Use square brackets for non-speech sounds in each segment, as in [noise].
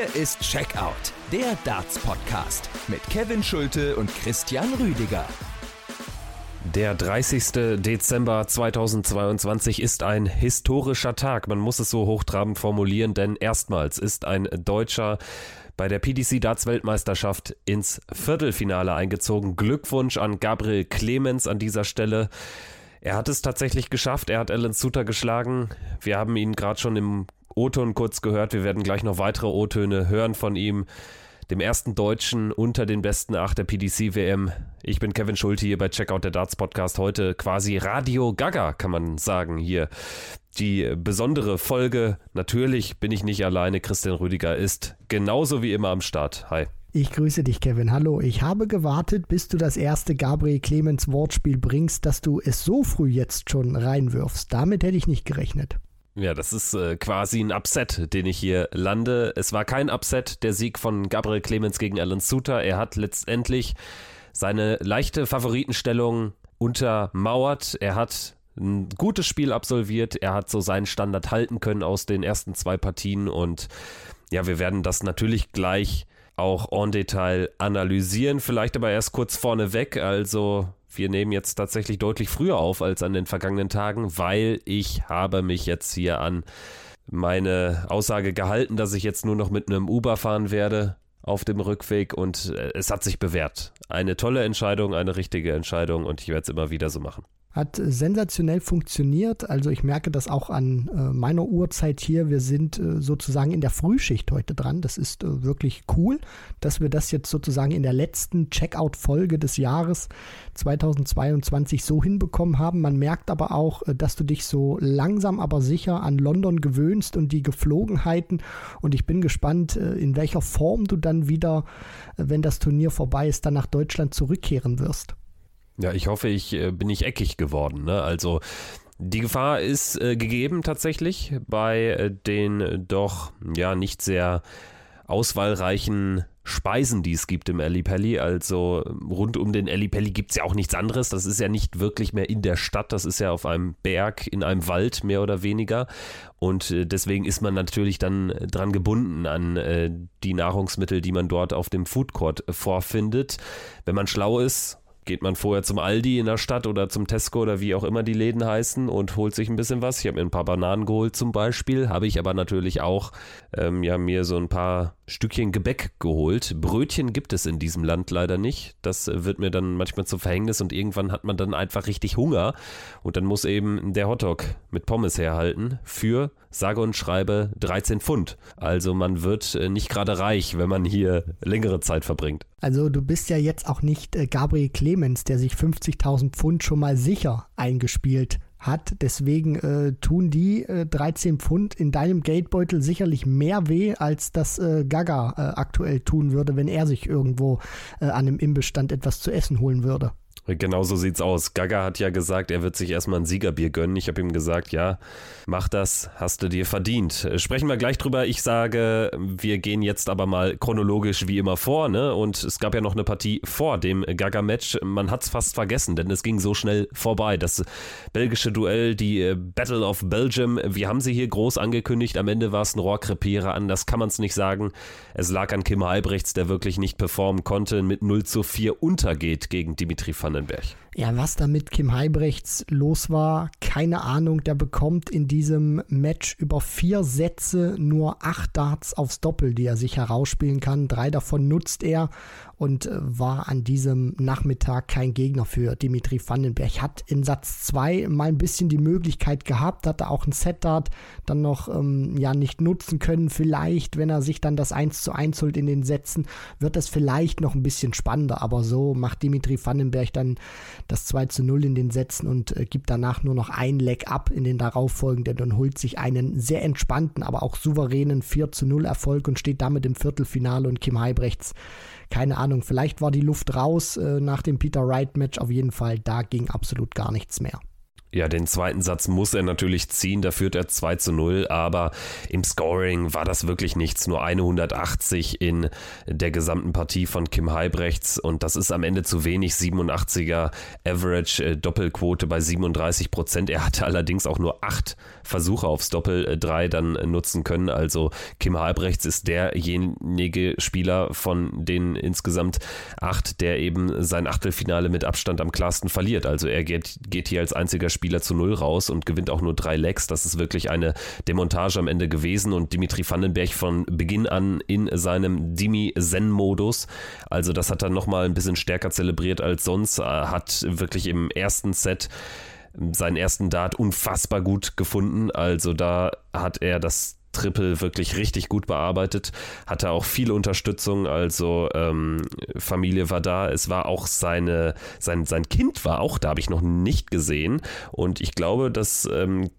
Hier ist Checkout, der Darts-Podcast mit Kevin Schulte und Christian Rüdiger. Der 30. Dezember 2022 ist ein historischer Tag. Man muss es so hochtrabend formulieren, denn erstmals ist ein Deutscher bei der PDC Darts Weltmeisterschaft ins Viertelfinale eingezogen. Glückwunsch an Gabriel Clemens an dieser Stelle. Er hat es tatsächlich geschafft. Er hat Alan Suter geschlagen. Wir haben ihn gerade schon im O-Ton kurz gehört. Wir werden gleich noch weitere O-Töne hören von ihm, dem ersten Deutschen unter den besten acht der PDC-WM. Ich bin Kevin Schulte hier bei Checkout der Darts Podcast. Heute quasi Radio Gaga, kann man sagen, hier. Die besondere Folge, natürlich bin ich nicht alleine, Christian Rüdiger ist genauso wie immer am Start. Hi. Ich grüße dich, Kevin. Hallo. Ich habe gewartet, bis du das erste Gabriel Clemens Wortspiel bringst, dass du es so früh jetzt schon reinwirfst. Damit hätte ich nicht gerechnet. Ja, das ist äh, quasi ein Upset, den ich hier lande. Es war kein Upset, der Sieg von Gabriel Clemens gegen Alan Suter. Er hat letztendlich seine leichte Favoritenstellung untermauert. Er hat ein gutes Spiel absolviert. Er hat so seinen Standard halten können aus den ersten zwei Partien. Und ja, wir werden das natürlich gleich auch en Detail analysieren. Vielleicht aber erst kurz vorneweg. Also wir nehmen jetzt tatsächlich deutlich früher auf als an den vergangenen Tagen, weil ich habe mich jetzt hier an meine Aussage gehalten, dass ich jetzt nur noch mit einem Uber fahren werde auf dem Rückweg und äh, es hat sich bewährt. Eine tolle Entscheidung, eine richtige Entscheidung und ich werde es immer wieder so machen. Hat sensationell funktioniert. Also ich merke das auch an äh, meiner Uhrzeit hier. Wir sind äh, sozusagen in der Frühschicht heute dran. Das ist äh, wirklich cool, dass wir das jetzt sozusagen in der letzten Checkout-Folge des Jahres 2022 so hinbekommen haben. Man merkt aber auch, äh, dass du dich so langsam aber sicher an London gewöhnst und die Geflogenheiten. Und ich bin gespannt, äh, in welcher Form du dann wieder, äh, wenn das Turnier vorbei ist, dann nach Deutschland zurückkehren wirst. Ja, ich hoffe, ich äh, bin nicht eckig geworden. Ne? Also die Gefahr ist äh, gegeben tatsächlich bei äh, den doch ja nicht sehr auswahlreichen Speisen, die es gibt im Ellipelli. Also rund um den Ellipelli gibt es ja auch nichts anderes. Das ist ja nicht wirklich mehr in der Stadt. Das ist ja auf einem Berg, in einem Wald mehr oder weniger. Und äh, deswegen ist man natürlich dann dran gebunden an äh, die Nahrungsmittel, die man dort auf dem Food Court vorfindet. Wenn man schlau ist, geht man vorher zum Aldi in der Stadt oder zum Tesco oder wie auch immer die Läden heißen und holt sich ein bisschen was. Ich habe mir ein paar Bananen geholt zum Beispiel, habe ich aber natürlich auch ähm, ja, mir so ein paar Stückchen Gebäck geholt. Brötchen gibt es in diesem Land leider nicht. Das wird mir dann manchmal zum Verhängnis und irgendwann hat man dann einfach richtig Hunger und dann muss eben der Hotdog mit Pommes herhalten für sage und schreibe 13 Pfund. Also man wird äh, nicht gerade reich, wenn man hier längere Zeit verbringt. Also du bist ja jetzt auch nicht äh, Gabriel Clemens, der sich 50.000 Pfund schon mal sicher eingespielt hat. Deswegen äh, tun die äh, 13 Pfund in deinem Geldbeutel sicherlich mehr weh, als das äh, Gaga äh, aktuell tun würde, wenn er sich irgendwo äh, an einem Imbestand etwas zu essen holen würde. Genau so sieht's aus. Gaga hat ja gesagt, er wird sich erstmal ein Siegerbier gönnen. Ich habe ihm gesagt, ja, mach das, hast du dir verdient. Sprechen wir gleich drüber. Ich sage, wir gehen jetzt aber mal chronologisch wie immer vor, ne? Und es gab ja noch eine Partie vor dem Gaga-Match. Man hat's fast vergessen, denn es ging so schnell vorbei. Das belgische Duell, die äh, Battle of Belgium, wir haben sie hier groß angekündigt. Am Ende war es ein Rohrkrepierer an, das kann man es nicht sagen. Es lag an Kim Halbrechts, der wirklich nicht performen konnte, mit 0 zu 4 untergeht gegen Dimitri van Vandenberg. Ja, was da mit Kim Heibrechts los war, keine Ahnung. Der bekommt in diesem Match über vier Sätze nur acht Darts aufs Doppel, die er sich herausspielen kann. Drei davon nutzt er und äh, war an diesem Nachmittag kein Gegner für Dimitri Vandenberg. Hat in Satz 2 mal ein bisschen die Möglichkeit gehabt, hatte auch ein Set-Dart dann noch ähm, ja nicht nutzen können. Vielleicht, wenn er sich dann das 1 zu 1 holt in den Sätzen, wird das vielleicht noch ein bisschen spannender. Aber so macht Dimitri Vandenberg dann das 2 zu 0 in den Sätzen und äh, gibt danach nur noch ein Leg ab in den darauffolgenden und holt sich einen sehr entspannten, aber auch souveränen 4 zu 0 Erfolg und steht damit im Viertelfinale und Kim Heibrechts keine Ahnung, vielleicht war die Luft raus äh, nach dem Peter Wright-Match. Auf jeden Fall, da ging absolut gar nichts mehr. Ja, den zweiten Satz muss er natürlich ziehen, da führt er 2 zu 0, aber im Scoring war das wirklich nichts, nur eine 180 in der gesamten Partie von Kim Heibrechts und das ist am Ende zu wenig, 87er Average äh, Doppelquote bei 37 Prozent. Er hatte allerdings auch nur acht Versuche aufs Doppel 3 äh, dann nutzen können, also Kim Heibrechts ist derjenige Spieler von den insgesamt acht, der eben sein Achtelfinale mit Abstand am klarsten verliert, also er geht, geht hier als einziger Spieler Spieler zu null raus und gewinnt auch nur drei Lecks. Das ist wirklich eine Demontage am Ende gewesen und Dimitri Vandenberg von Beginn an in seinem Dimi-Zen-Modus. Also das hat er nochmal ein bisschen stärker zelebriert als sonst. Hat wirklich im ersten Set seinen ersten Dart unfassbar gut gefunden. Also da hat er das Triple wirklich richtig gut bearbeitet, hatte auch viele Unterstützung, also ähm, Familie war da, es war auch seine, sein, sein Kind war auch da, habe ich noch nicht gesehen und ich glaube, dass ähm,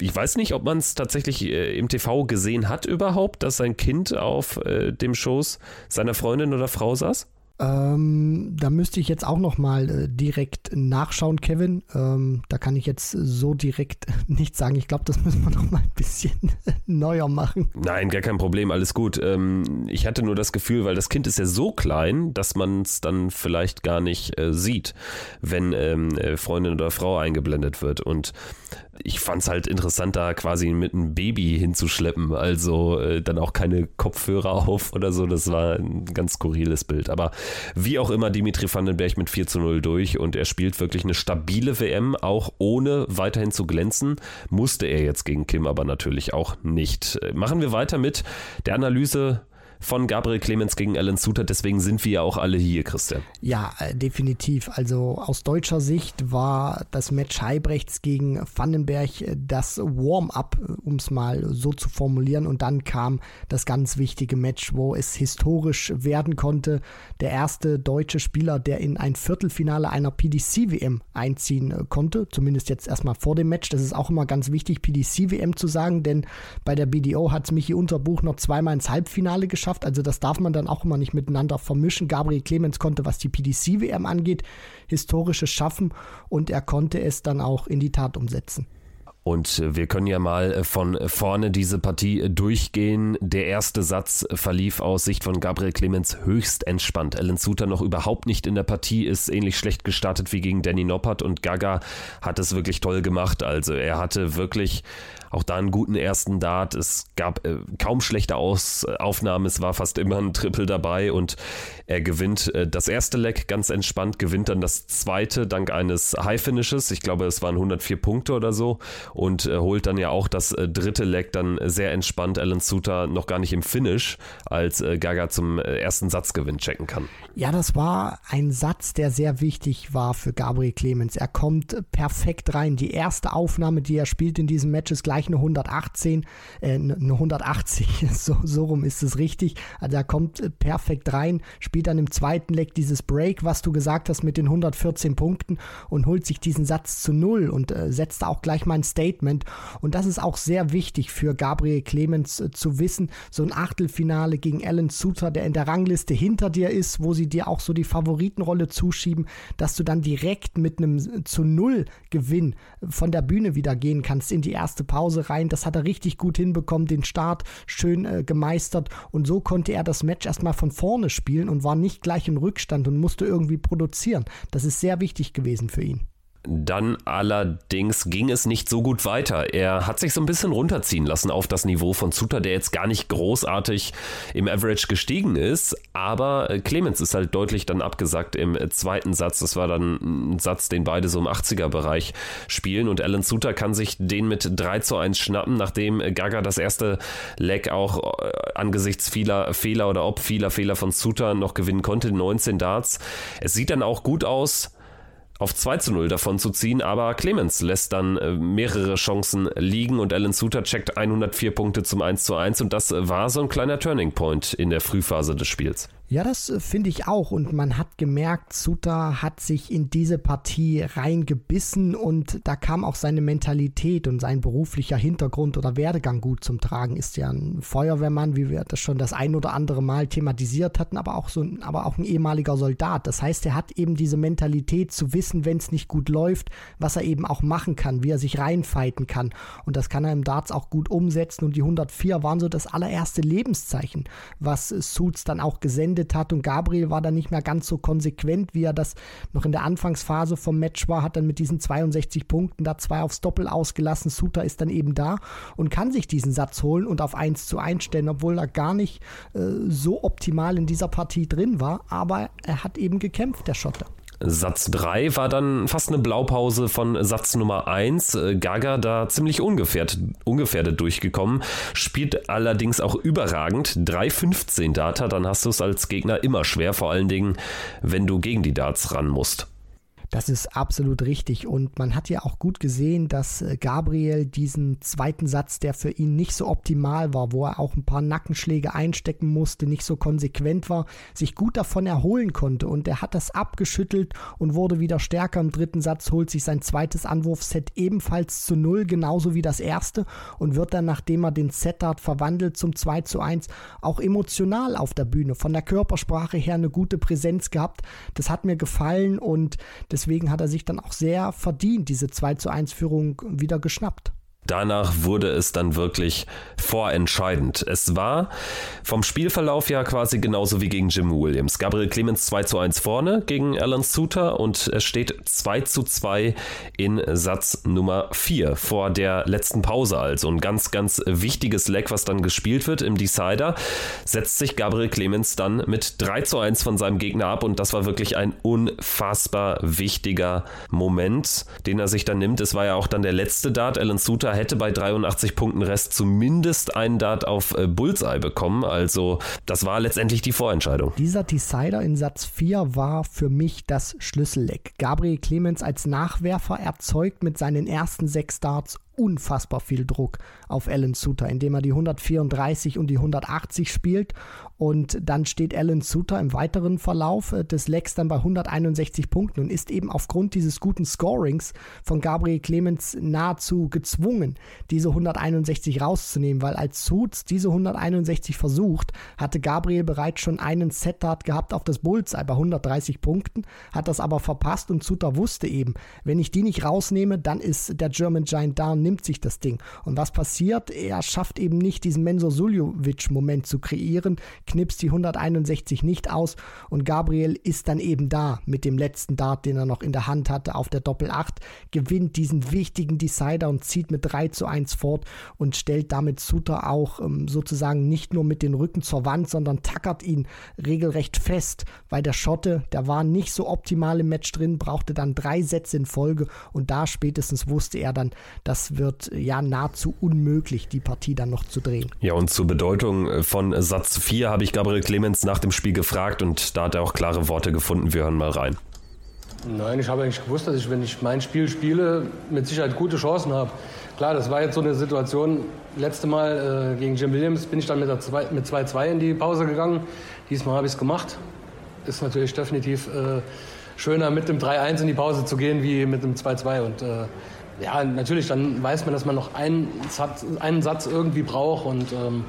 ich weiß nicht, ob man es tatsächlich äh, im TV gesehen hat überhaupt, dass sein Kind auf äh, dem Schoß seiner Freundin oder Frau saß. Ähm, da müsste ich jetzt auch noch mal äh, direkt nachschauen, Kevin. Ähm, da kann ich jetzt so direkt [laughs] nicht sagen. Ich glaube, das müssen wir noch mal ein bisschen [laughs] neuer machen. Nein, gar kein Problem, alles gut. Ähm, ich hatte nur das Gefühl, weil das Kind ist ja so klein, dass man es dann vielleicht gar nicht äh, sieht, wenn ähm, äh, Freundin oder Frau eingeblendet wird. Und ich fand es halt interessant, da quasi mit einem Baby hinzuschleppen. Also äh, dann auch keine Kopfhörer [laughs] auf oder so. Das war ein ganz skurriles Bild. Aber wie auch immer, Dimitri Vandenberg mit 4 zu 0 durch und er spielt wirklich eine stabile WM, auch ohne weiterhin zu glänzen. Musste er jetzt gegen Kim aber natürlich auch nicht. Äh, machen wir weiter mit der Analyse von Gabriel Clemens gegen Alan Suter. Deswegen sind wir ja auch alle hier, Christian. Ja, äh, definitiv. Also aus deutscher Sicht war das Match Heibrechts gegen Vandenberg äh, das Warm-up, äh, um es mal so zu formulieren. Und dann kam das ganz wichtige Match, wo es historisch werden konnte. Der erste deutsche Spieler, der in ein Viertelfinale einer PDC-WM einziehen konnte. Zumindest jetzt erstmal vor dem Match. Das ist auch immer ganz wichtig, PDC-WM zu sagen, denn bei der BDO hat es Michi Unterbuch noch zweimal ins Halbfinale geschafft geschafft. Also das darf man dann auch immer nicht miteinander vermischen. Gabriel Clemens konnte, was die PDC-WM angeht, historisches schaffen und er konnte es dann auch in die Tat umsetzen. Und wir können ja mal von vorne diese Partie durchgehen. Der erste Satz verlief aus Sicht von Gabriel Clemens höchst entspannt. Alan Suter noch überhaupt nicht in der Partie, ist ähnlich schlecht gestartet wie gegen Danny Noppert und Gaga hat es wirklich toll gemacht. Also er hatte wirklich auch da einen guten ersten Dart. Es gab äh, kaum schlechte Aus Aufnahmen. Es war fast immer ein Triple dabei und er gewinnt äh, das erste Leck ganz entspannt, gewinnt dann das zweite dank eines High Finishes. Ich glaube, es waren 104 Punkte oder so und äh, holt dann ja auch das äh, dritte Leck dann sehr entspannt. Alan Suter noch gar nicht im Finish, als äh, Gaga zum äh, ersten Satzgewinn checken kann. Ja, das war ein Satz, der sehr wichtig war für Gabriel Clemens. Er kommt perfekt rein. Die erste Aufnahme, die er spielt in diesem Match, ist gleich gleich eine 118, äh, eine 180, [laughs] so, so rum ist es richtig. Also er kommt äh, perfekt rein, spielt dann im zweiten Leg dieses Break, was du gesagt hast, mit den 114 Punkten und holt sich diesen Satz zu null und äh, setzt da auch gleich mal ein Statement. Und das ist auch sehr wichtig für Gabriel Clemens äh, zu wissen. So ein Achtelfinale gegen Alan Suter, der in der Rangliste hinter dir ist, wo sie dir auch so die Favoritenrolle zuschieben, dass du dann direkt mit einem äh, zu null Gewinn von der Bühne wieder gehen kannst in die erste Pause Hause rein. Das hat er richtig gut hinbekommen, den Start schön äh, gemeistert und so konnte er das Match erstmal von vorne spielen und war nicht gleich im Rückstand und musste irgendwie produzieren. Das ist sehr wichtig gewesen für ihn. Dann allerdings ging es nicht so gut weiter. Er hat sich so ein bisschen runterziehen lassen auf das Niveau von Zuter, der jetzt gar nicht großartig im Average gestiegen ist. Aber äh, Clemens ist halt deutlich dann abgesagt im zweiten Satz. Das war dann ein Satz, den beide so im 80er-Bereich spielen. Und Alan Suter kann sich den mit 3 zu 1 schnappen, nachdem Gaga das erste Leg auch äh, angesichts vieler Fehler oder ob vieler Fehler von Suter noch gewinnen konnte. 19 Darts. Es sieht dann auch gut aus auf 2 zu 0 davon zu ziehen, aber Clemens lässt dann äh, mehrere Chancen liegen und Alan Suter checkt 104 Punkte zum 1 zu 1 und das war so ein kleiner Turning Point in der Frühphase des Spiels. Ja, das äh, finde ich auch. Und man hat gemerkt, Suter hat sich in diese Partie reingebissen und da kam auch seine Mentalität und sein beruflicher Hintergrund oder Werdegang gut zum Tragen. Ist ja ein Feuerwehrmann, wie wir das schon das ein oder andere Mal thematisiert hatten, aber auch so ein, aber auch ein ehemaliger Soldat. Das heißt, er hat eben diese Mentalität zu wissen, wenn es nicht gut läuft, was er eben auch machen kann, wie er sich reinfighten kann. Und das kann er im Darts auch gut umsetzen. Und die 104 waren so das allererste Lebenszeichen, was Suits dann auch gesendet hat und Gabriel war dann nicht mehr ganz so konsequent, wie er das noch in der Anfangsphase vom Match war, hat dann mit diesen 62 Punkten da zwei aufs Doppel ausgelassen. Suter ist dann eben da und kann sich diesen Satz holen und auf 1 zu 1 stellen, obwohl er gar nicht äh, so optimal in dieser Partie drin war, aber er hat eben gekämpft, der Schotte. Satz 3 war dann fast eine Blaupause von Satz Nummer 1. Äh, Gaga da ziemlich ungefährdet, ungefährdet durchgekommen, spielt allerdings auch überragend. 3,15 Data, dann hast du es als Gegner immer schwer, vor allen Dingen, wenn du gegen die Darts ran musst. Das ist absolut richtig. Und man hat ja auch gut gesehen, dass äh, Gabriel diesen zweiten Satz, der für ihn nicht so optimal war, wo er auch ein paar Nackenschläge einstecken musste, nicht so konsequent war, sich gut davon erholen konnte. Und er hat das abgeschüttelt und wurde wieder stärker im dritten Satz, holt sich sein zweites Anwurfset ebenfalls zu null, genauso wie das erste, und wird dann, nachdem er den Setart verwandelt zum 2 zu 1, auch emotional auf der Bühne. Von der Körpersprache her eine gute Präsenz gehabt. Das hat mir gefallen und das deswegen hat er sich dann auch sehr verdient diese 2 zu 1 Führung wieder geschnappt. Danach wurde es dann wirklich vorentscheidend. Es war vom Spielverlauf ja quasi genauso wie gegen Jim Williams. Gabriel Clemens 2 zu 1 vorne gegen Alan Suter und es steht 2 zu 2 in Satz Nummer 4 vor der letzten Pause also. Ein ganz, ganz wichtiges Leck, was dann gespielt wird im Decider, setzt sich Gabriel Clemens dann mit 3 zu 1 von seinem Gegner ab und das war wirklich ein unfassbar wichtiger Moment, den er sich dann nimmt. Es war ja auch dann der letzte Dart. Alan Suter hätte bei 83 Punkten Rest zumindest einen Dart auf äh, Bullseye bekommen. Also das war letztendlich die Vorentscheidung. Dieser Decider in Satz 4 war für mich das Schlüsselleck. Gabriel Clemens als Nachwerfer erzeugt mit seinen ersten sechs Darts unfassbar viel Druck auf Alan Suter, indem er die 134 und die 180 spielt. Und dann steht Alan Suter im weiteren Verlauf äh, des Lecks dann bei 161 Punkten und ist eben aufgrund dieses guten Scorings von Gabriel Clemens nahezu gezwungen, diese 161 rauszunehmen, weil als Suits diese 161 versucht, hatte Gabriel bereits schon einen Set-Dart gehabt auf das Bullseye bei 130 Punkten, hat das aber verpasst und Suter wusste eben, wenn ich die nicht rausnehme, dann ist der German Giant da nimmt sich das Ding. Und was passiert? Er schafft eben nicht, diesen Mensur Suljovic-Moment zu kreieren, knipst die 161 nicht aus und Gabriel ist dann eben da mit dem letzten Dart, den er noch in der Hand hatte, auf der Doppel 8, gewinnt diesen wichtigen Decider und zieht mit 3 zu 1 fort und stellt damit Suter auch ähm, sozusagen nicht nur mit den Rücken zur Wand, sondern tackert ihn regelrecht fest, weil der Schotte, der war nicht so optimal im Match drin, brauchte dann drei Sätze in Folge und da spätestens wusste er dann, dass wird ja nahezu unmöglich, die Partie dann noch zu drehen. Ja, und zur Bedeutung von Satz 4 habe ich Gabriel Clemens nach dem Spiel gefragt und da hat er auch klare Worte gefunden. Wir hören mal rein. Nein, ich habe eigentlich gewusst, dass ich, wenn ich mein Spiel spiele, mit Sicherheit gute Chancen habe. Klar, das war jetzt so eine Situation. Letzte Mal äh, gegen Jim Williams bin ich dann mit 2-2 in die Pause gegangen. Diesmal habe ich es gemacht. Ist natürlich definitiv äh, schöner, mit dem 3-1 in die Pause zu gehen, wie mit dem 2-2. Und äh, ja, natürlich, dann weiß man, dass man noch einen Satz, einen Satz irgendwie braucht und ähm,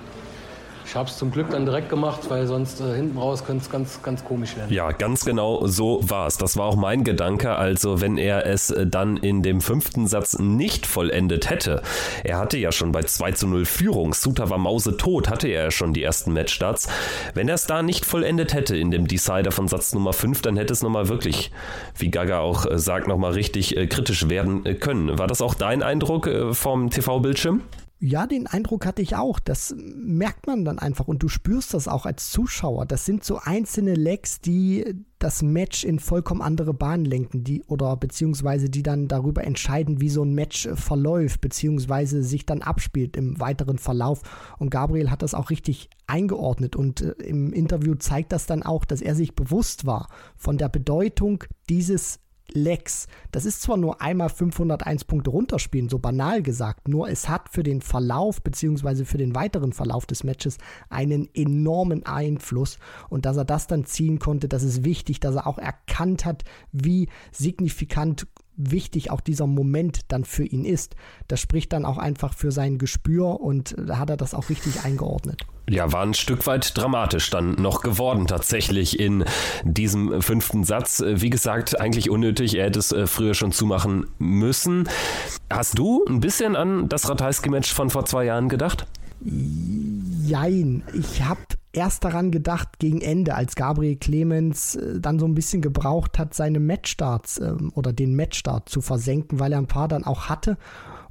ich habe es zum Glück dann direkt gemacht, weil sonst äh, hinten raus könnte es ganz, ganz komisch werden. Ja, ganz genau so war es. Das war auch mein Gedanke. Also, wenn er es äh, dann in dem fünften Satz nicht vollendet hätte, er hatte ja schon bei 2 zu 0 Führung, Suter war mausetot, hatte er ja schon die ersten Matchstarts. Wenn er es da nicht vollendet hätte in dem Decider von Satz Nummer 5, dann hätte es nochmal wirklich, wie Gaga auch äh, sagt, nochmal richtig äh, kritisch werden äh, können. War das auch dein Eindruck äh, vom TV-Bildschirm? Ja, den Eindruck hatte ich auch. Das merkt man dann einfach und du spürst das auch als Zuschauer. Das sind so einzelne Lecks, die das Match in vollkommen andere Bahnen lenken, die oder beziehungsweise die dann darüber entscheiden, wie so ein Match verläuft, beziehungsweise sich dann abspielt im weiteren Verlauf. Und Gabriel hat das auch richtig eingeordnet und äh, im Interview zeigt das dann auch, dass er sich bewusst war von der Bedeutung dieses Lex. Das ist zwar nur einmal 501 Punkte runterspielen, so banal gesagt, nur es hat für den Verlauf bzw. für den weiteren Verlauf des Matches einen enormen Einfluss und dass er das dann ziehen konnte, das ist wichtig, dass er auch erkannt hat, wie signifikant wichtig auch dieser Moment dann für ihn ist. Das spricht dann auch einfach für sein Gespür und da hat er das auch richtig eingeordnet. Ja, war ein Stück weit dramatisch dann noch geworden tatsächlich in diesem fünften Satz. Wie gesagt, eigentlich unnötig, er hätte es äh, früher schon zumachen müssen. Hast du ein bisschen an das Ratajski-Match von vor zwei Jahren gedacht? Jein, ich habe erst daran gedacht gegen Ende, als Gabriel Clemens äh, dann so ein bisschen gebraucht hat, seine Matchstarts äh, oder den Matchstart zu versenken, weil er ein paar dann auch hatte.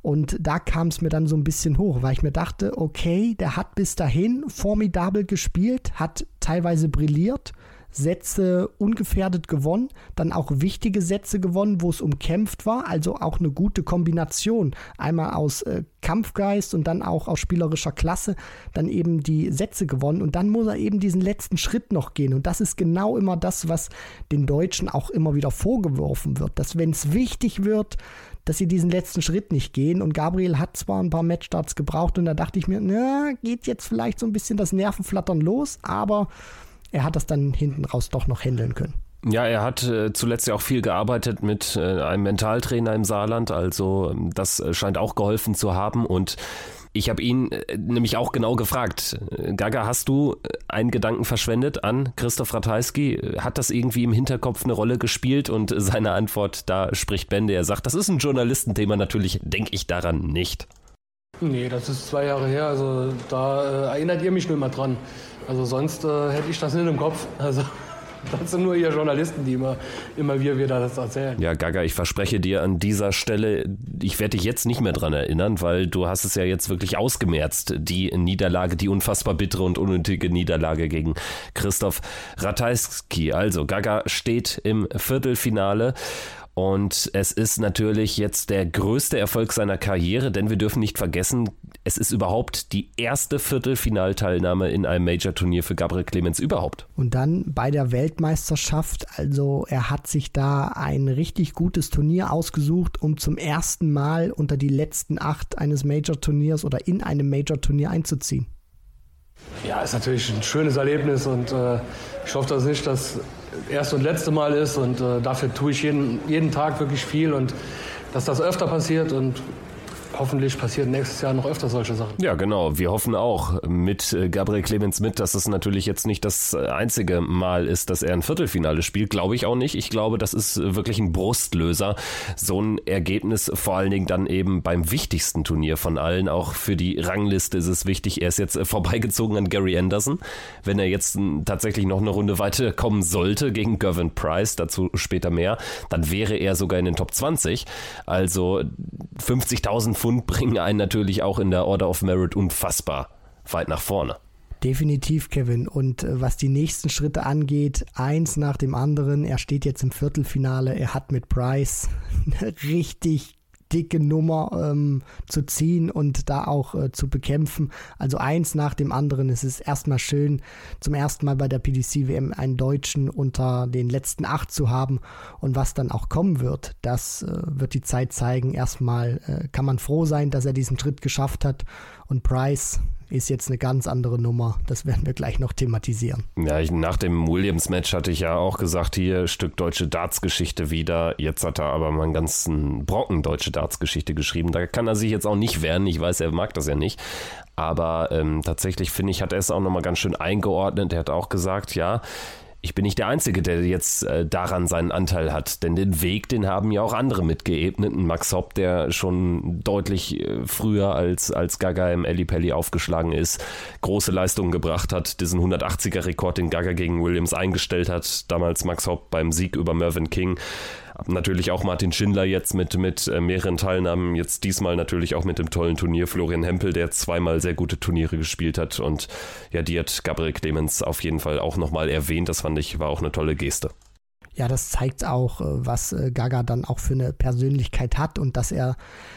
Und da kam es mir dann so ein bisschen hoch, weil ich mir dachte, okay, der hat bis dahin formidabel gespielt, hat teilweise brilliert, Sätze ungefährdet gewonnen, dann auch wichtige Sätze gewonnen, wo es umkämpft war, also auch eine gute Kombination. Einmal aus äh, Kampfgeist und dann auch aus spielerischer Klasse, dann eben die Sätze gewonnen und dann muss er eben diesen letzten Schritt noch gehen und das ist genau immer das, was den Deutschen auch immer wieder vorgeworfen wird, dass wenn es wichtig wird, dass sie diesen letzten Schritt nicht gehen. Und Gabriel hat zwar ein paar Matchstarts gebraucht und da dachte ich mir, na, geht jetzt vielleicht so ein bisschen das Nervenflattern los, aber er hat das dann hinten raus doch noch handeln können. Ja, er hat äh, zuletzt ja auch viel gearbeitet mit äh, einem Mentaltrainer im Saarland, also ähm, das äh, scheint auch geholfen zu haben und ich habe ihn nämlich auch genau gefragt. Gaga, hast du einen Gedanken verschwendet an Christoph Ratajski? Hat das irgendwie im Hinterkopf eine Rolle gespielt? Und seine Antwort, da spricht Bende. Er sagt, das ist ein Journalistenthema, natürlich denke ich daran nicht. Nee, das ist zwei Jahre her, also da äh, erinnert ihr mich nur mal dran. Also sonst äh, hätte ich das nicht im Kopf. Also [laughs] das sind nur ihr Journalisten, die immer, immer wir wieder das erzählen. Ja, Gaga, ich verspreche dir an dieser Stelle, ich werde dich jetzt nicht mehr dran erinnern, weil du hast es ja jetzt wirklich ausgemerzt, die Niederlage, die unfassbar bittere und unnötige Niederlage gegen Christoph Ratajski. Also, Gaga steht im Viertelfinale und es ist natürlich jetzt der größte Erfolg seiner Karriere, denn wir dürfen nicht vergessen, es ist überhaupt die erste Viertelfinalteilnahme in einem Major-Turnier für Gabriel Clemens überhaupt. Und dann bei der Weltmeisterschaft, also er hat sich da ein richtig gutes Turnier ausgesucht, um zum ersten Mal unter die letzten acht eines Major-Turniers oder in einem Major-Turnier einzuziehen. Ja, ist natürlich ein schönes Erlebnis und äh, ich hoffe, dass nicht das erste und letzte Mal ist und äh, dafür tue ich jeden, jeden Tag wirklich viel und dass das öfter passiert und hoffentlich passiert nächstes Jahr noch öfter solche Sachen. Ja, genau. Wir hoffen auch mit äh, Gabriel Clemens mit, dass es natürlich jetzt nicht das äh, einzige Mal ist, dass er ein Viertelfinale spielt. Glaube ich auch nicht. Ich glaube, das ist wirklich ein Brustlöser. So ein Ergebnis, vor allen Dingen dann eben beim wichtigsten Turnier von allen. Auch für die Rangliste ist es wichtig. Er ist jetzt äh, vorbeigezogen an Gary Anderson. Wenn er jetzt tatsächlich noch eine Runde weiterkommen sollte gegen Gervin Price, dazu später mehr, dann wäre er sogar in den Top 20. Also 50.000 Pfund bringen einen natürlich auch in der Order of Merit unfassbar weit nach vorne. Definitiv, Kevin. Und äh, was die nächsten Schritte angeht, eins nach dem anderen. Er steht jetzt im Viertelfinale. Er hat mit Bryce [laughs] eine richtig dicke Nummer ähm, zu ziehen und da auch äh, zu bekämpfen. Also eins nach dem anderen. Es ist erstmal schön, zum ersten Mal bei der PDC-WM einen Deutschen unter den letzten acht zu haben. Und was dann auch kommen wird, das äh, wird die Zeit zeigen. Erstmal äh, kann man froh sein, dass er diesen Schritt geschafft hat. Und Price, ist jetzt eine ganz andere Nummer. Das werden wir gleich noch thematisieren. Ja, ich, nach dem Williams-Match hatte ich ja auch gesagt, hier Stück deutsche Darts-Geschichte wieder. Jetzt hat er aber mal einen ganzen Brocken deutsche Darts-Geschichte geschrieben. Da kann er sich jetzt auch nicht wehren. Ich weiß, er mag das ja nicht. Aber ähm, tatsächlich finde ich, hat er es auch nochmal ganz schön eingeordnet. Er hat auch gesagt, ja, ich bin nicht der Einzige, der jetzt äh, daran seinen Anteil hat, denn den Weg, den haben ja auch andere mitgeebnet. Max Hopp, der schon deutlich äh, früher als, als Gaga im Eli Pelli aufgeschlagen ist, große Leistungen gebracht hat, diesen 180er-Rekord, den Gaga gegen Williams eingestellt hat, damals Max Hopp beim Sieg über Mervyn King. Natürlich auch Martin Schindler jetzt mit, mit äh, mehreren Teilnahmen, jetzt diesmal natürlich auch mit dem tollen Turnier Florian Hempel, der zweimal sehr gute Turniere gespielt hat und ja, die hat Gabriel Clemens auf jeden Fall auch nochmal erwähnt. Das fand ich, war auch eine tolle Geste. Ja, das zeigt auch, äh, was äh, Gaga dann auch für eine Persönlichkeit hat und dass er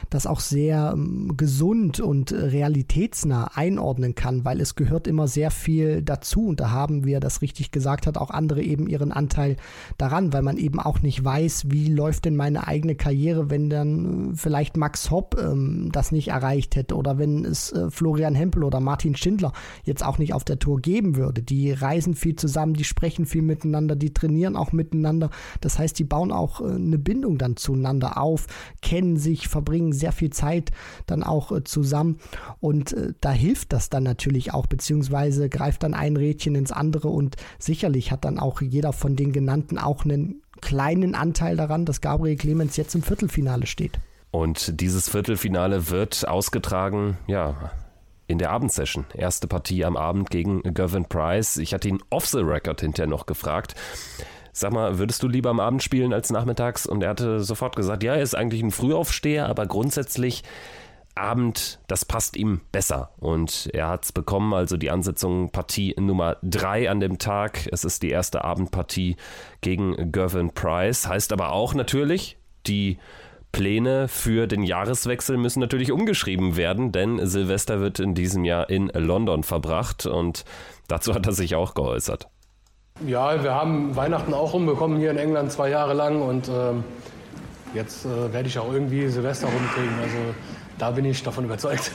das auch sehr ähm, gesund und äh, realitätsnah einordnen kann, weil es gehört immer sehr viel dazu und da haben, wie er das richtig gesagt hat, auch andere eben ihren Anteil daran, weil man eben auch nicht weiß, wie läuft denn meine eigene Karriere, wenn dann vielleicht Max Hopp ähm, das nicht erreicht hätte oder wenn es äh, Florian Hempel oder Martin Schindler jetzt auch nicht auf der Tour geben würde. Die reisen viel zusammen, die sprechen viel miteinander, die trainieren auch miteinander miteinander. Das heißt, die bauen auch äh, eine Bindung dann zueinander auf, kennen sich, verbringen sehr viel Zeit dann auch äh, zusammen. Und äh, da hilft das dann natürlich auch, beziehungsweise greift dann ein Rädchen ins andere und sicherlich hat dann auch jeder von den genannten auch einen kleinen Anteil daran, dass Gabriel Clemens jetzt im Viertelfinale steht. Und dieses Viertelfinale wird ausgetragen, ja, in der Abendsession. Erste Partie am Abend gegen Gavin Price. Ich hatte ihn off the record hinterher noch gefragt sag mal, würdest du lieber am Abend spielen als nachmittags? Und er hatte sofort gesagt, ja, er ist eigentlich ein Frühaufsteher, aber grundsätzlich Abend, das passt ihm besser. Und er hat es bekommen, also die Ansetzung Partie Nummer 3 an dem Tag. Es ist die erste Abendpartie gegen Gervin Price. Heißt aber auch natürlich, die Pläne für den Jahreswechsel müssen natürlich umgeschrieben werden, denn Silvester wird in diesem Jahr in London verbracht und dazu hat er sich auch geäußert. Ja, wir haben Weihnachten auch rumbekommen hier in England zwei Jahre lang und ähm, jetzt äh, werde ich auch irgendwie Silvester rumkriegen. Also da bin ich davon überzeugt.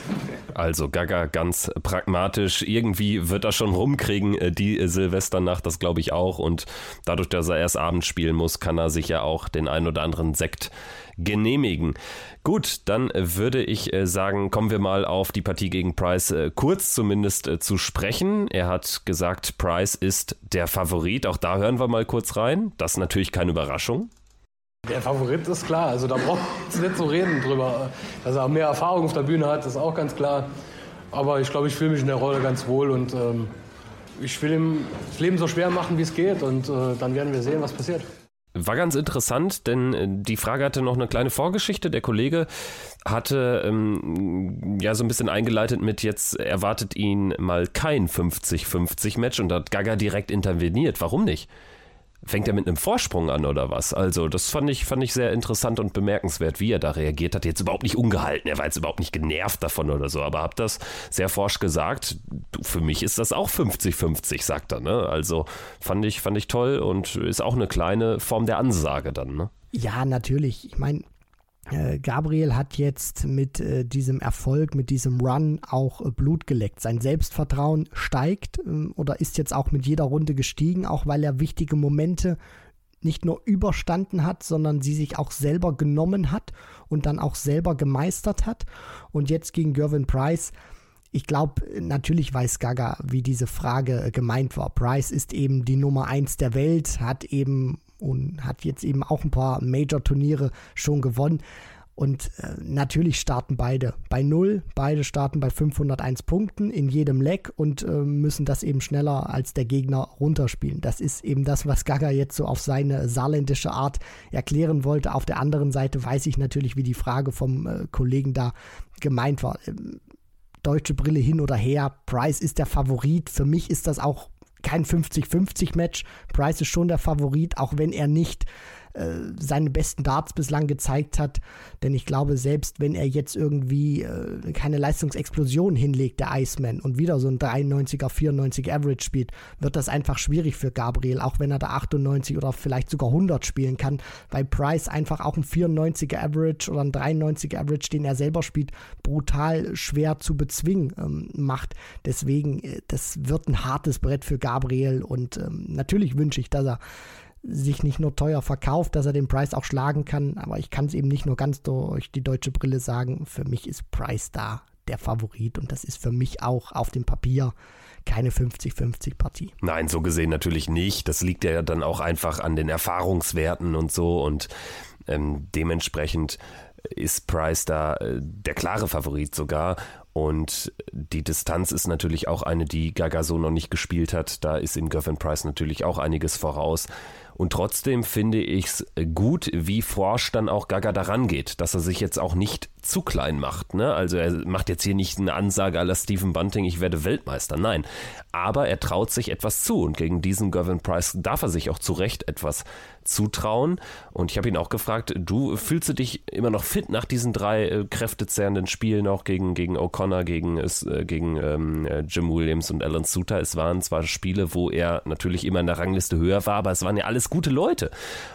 Also Gaga ganz pragmatisch. Irgendwie wird er schon rumkriegen, äh, die Silvesternacht, das glaube ich auch. Und dadurch, dass er erst abends spielen muss, kann er sich ja auch den ein oder anderen Sekt genehmigen. Gut, dann würde ich äh, sagen, kommen wir mal auf die Partie gegen Price äh, kurz zumindest zu sprechen. Er hat gesagt, Price ist der Favorit. Auch da hören wir mal kurz rein. Das ist natürlich keine Überraschung. Der Favorit ist klar, also da braucht es nicht zu reden drüber. Dass er mehr Erfahrung auf der Bühne hat, ist auch ganz klar. Aber ich glaube, ich fühle mich in der Rolle ganz wohl und ähm, ich will ihm das Leben so schwer machen, wie es geht und äh, dann werden wir sehen, was passiert. War ganz interessant, denn äh, die Frage hatte noch eine kleine Vorgeschichte. Der Kollege hatte ähm, ja so ein bisschen eingeleitet mit, jetzt erwartet ihn mal kein 50-50-Match und hat Gaga direkt interveniert. Warum nicht? Fängt er mit einem Vorsprung an oder was? Also, das fand ich, fand ich sehr interessant und bemerkenswert, wie er da reagiert hat. Jetzt überhaupt nicht ungehalten, er war jetzt überhaupt nicht genervt davon oder so, aber hab das sehr forsch gesagt. Du, für mich ist das auch 50-50, sagt er, ne? Also, fand ich, fand ich toll und ist auch eine kleine Form der Ansage dann, ne? Ja, natürlich. Ich meine, Gabriel hat jetzt mit äh, diesem Erfolg, mit diesem Run auch äh, Blut geleckt. Sein Selbstvertrauen steigt ähm, oder ist jetzt auch mit jeder Runde gestiegen, auch weil er wichtige Momente nicht nur überstanden hat, sondern sie sich auch selber genommen hat und dann auch selber gemeistert hat. Und jetzt gegen Gervin Price. Ich glaube, natürlich weiß Gaga, wie diese Frage gemeint war. Price ist eben die Nummer eins der Welt, hat eben und hat jetzt eben auch ein paar Major-Turniere schon gewonnen. Und äh, natürlich starten beide bei Null. Beide starten bei 501 Punkten in jedem Leck und äh, müssen das eben schneller als der Gegner runterspielen. Das ist eben das, was Gaga jetzt so auf seine saarländische Art erklären wollte. Auf der anderen Seite weiß ich natürlich, wie die Frage vom äh, Kollegen da gemeint war. Ähm, deutsche Brille hin oder her. Price ist der Favorit. Für mich ist das auch kein 50-50-Match. Price ist schon der Favorit, auch wenn er nicht äh, seine besten Darts bislang gezeigt hat. Denn ich glaube, selbst wenn er jetzt irgendwie äh, keine Leistungsexplosion hinlegt, der Iceman, und wieder so ein 93er, 94er Average spielt, wird das einfach schwierig für Gabriel, auch wenn er da 98 oder vielleicht sogar 100 spielen kann, weil Price einfach auch ein 94er Average oder ein 93er Average, den er selber spielt, brutal schwer zu bezwingen ähm, macht. Deswegen, äh, das wird ein hartes Brett für Gabriel und ähm, natürlich wünsche ich, dass er sich nicht nur teuer verkauft, dass er den Preis auch schlagen kann, aber ich kann es eben nicht nur ganz durch die deutsche Brille sagen. Für mich ist Price da der Favorit und das ist für mich auch auf dem Papier keine 50-50 Partie. Nein, so gesehen natürlich nicht. Das liegt ja dann auch einfach an den Erfahrungswerten und so und ähm, dementsprechend ist Price da äh, der klare Favorit sogar. Und die Distanz ist natürlich auch eine, die Gaga so noch nicht gespielt hat. Da ist ihm Gervin Price natürlich auch einiges voraus. Und trotzdem finde ich es gut, wie forsch dann auch Gaga daran geht, dass er sich jetzt auch nicht zu klein macht. Ne? Also er macht jetzt hier nicht eine Ansage aller Stephen Bunting, ich werde Weltmeister. Nein. Aber er traut sich etwas zu und gegen diesen Gervin Price darf er sich auch zu Recht etwas zutrauen. Und ich habe ihn auch gefragt, du fühlst du dich immer noch fit nach diesen drei äh, kräftezerrenden Spielen auch gegen, gegen O'Connor, gegen, äh, gegen ähm, äh, Jim Williams und Alan Suter? Es waren zwar Spiele, wo er natürlich immer in der Rangliste höher war, aber es waren ja alles gute Leute.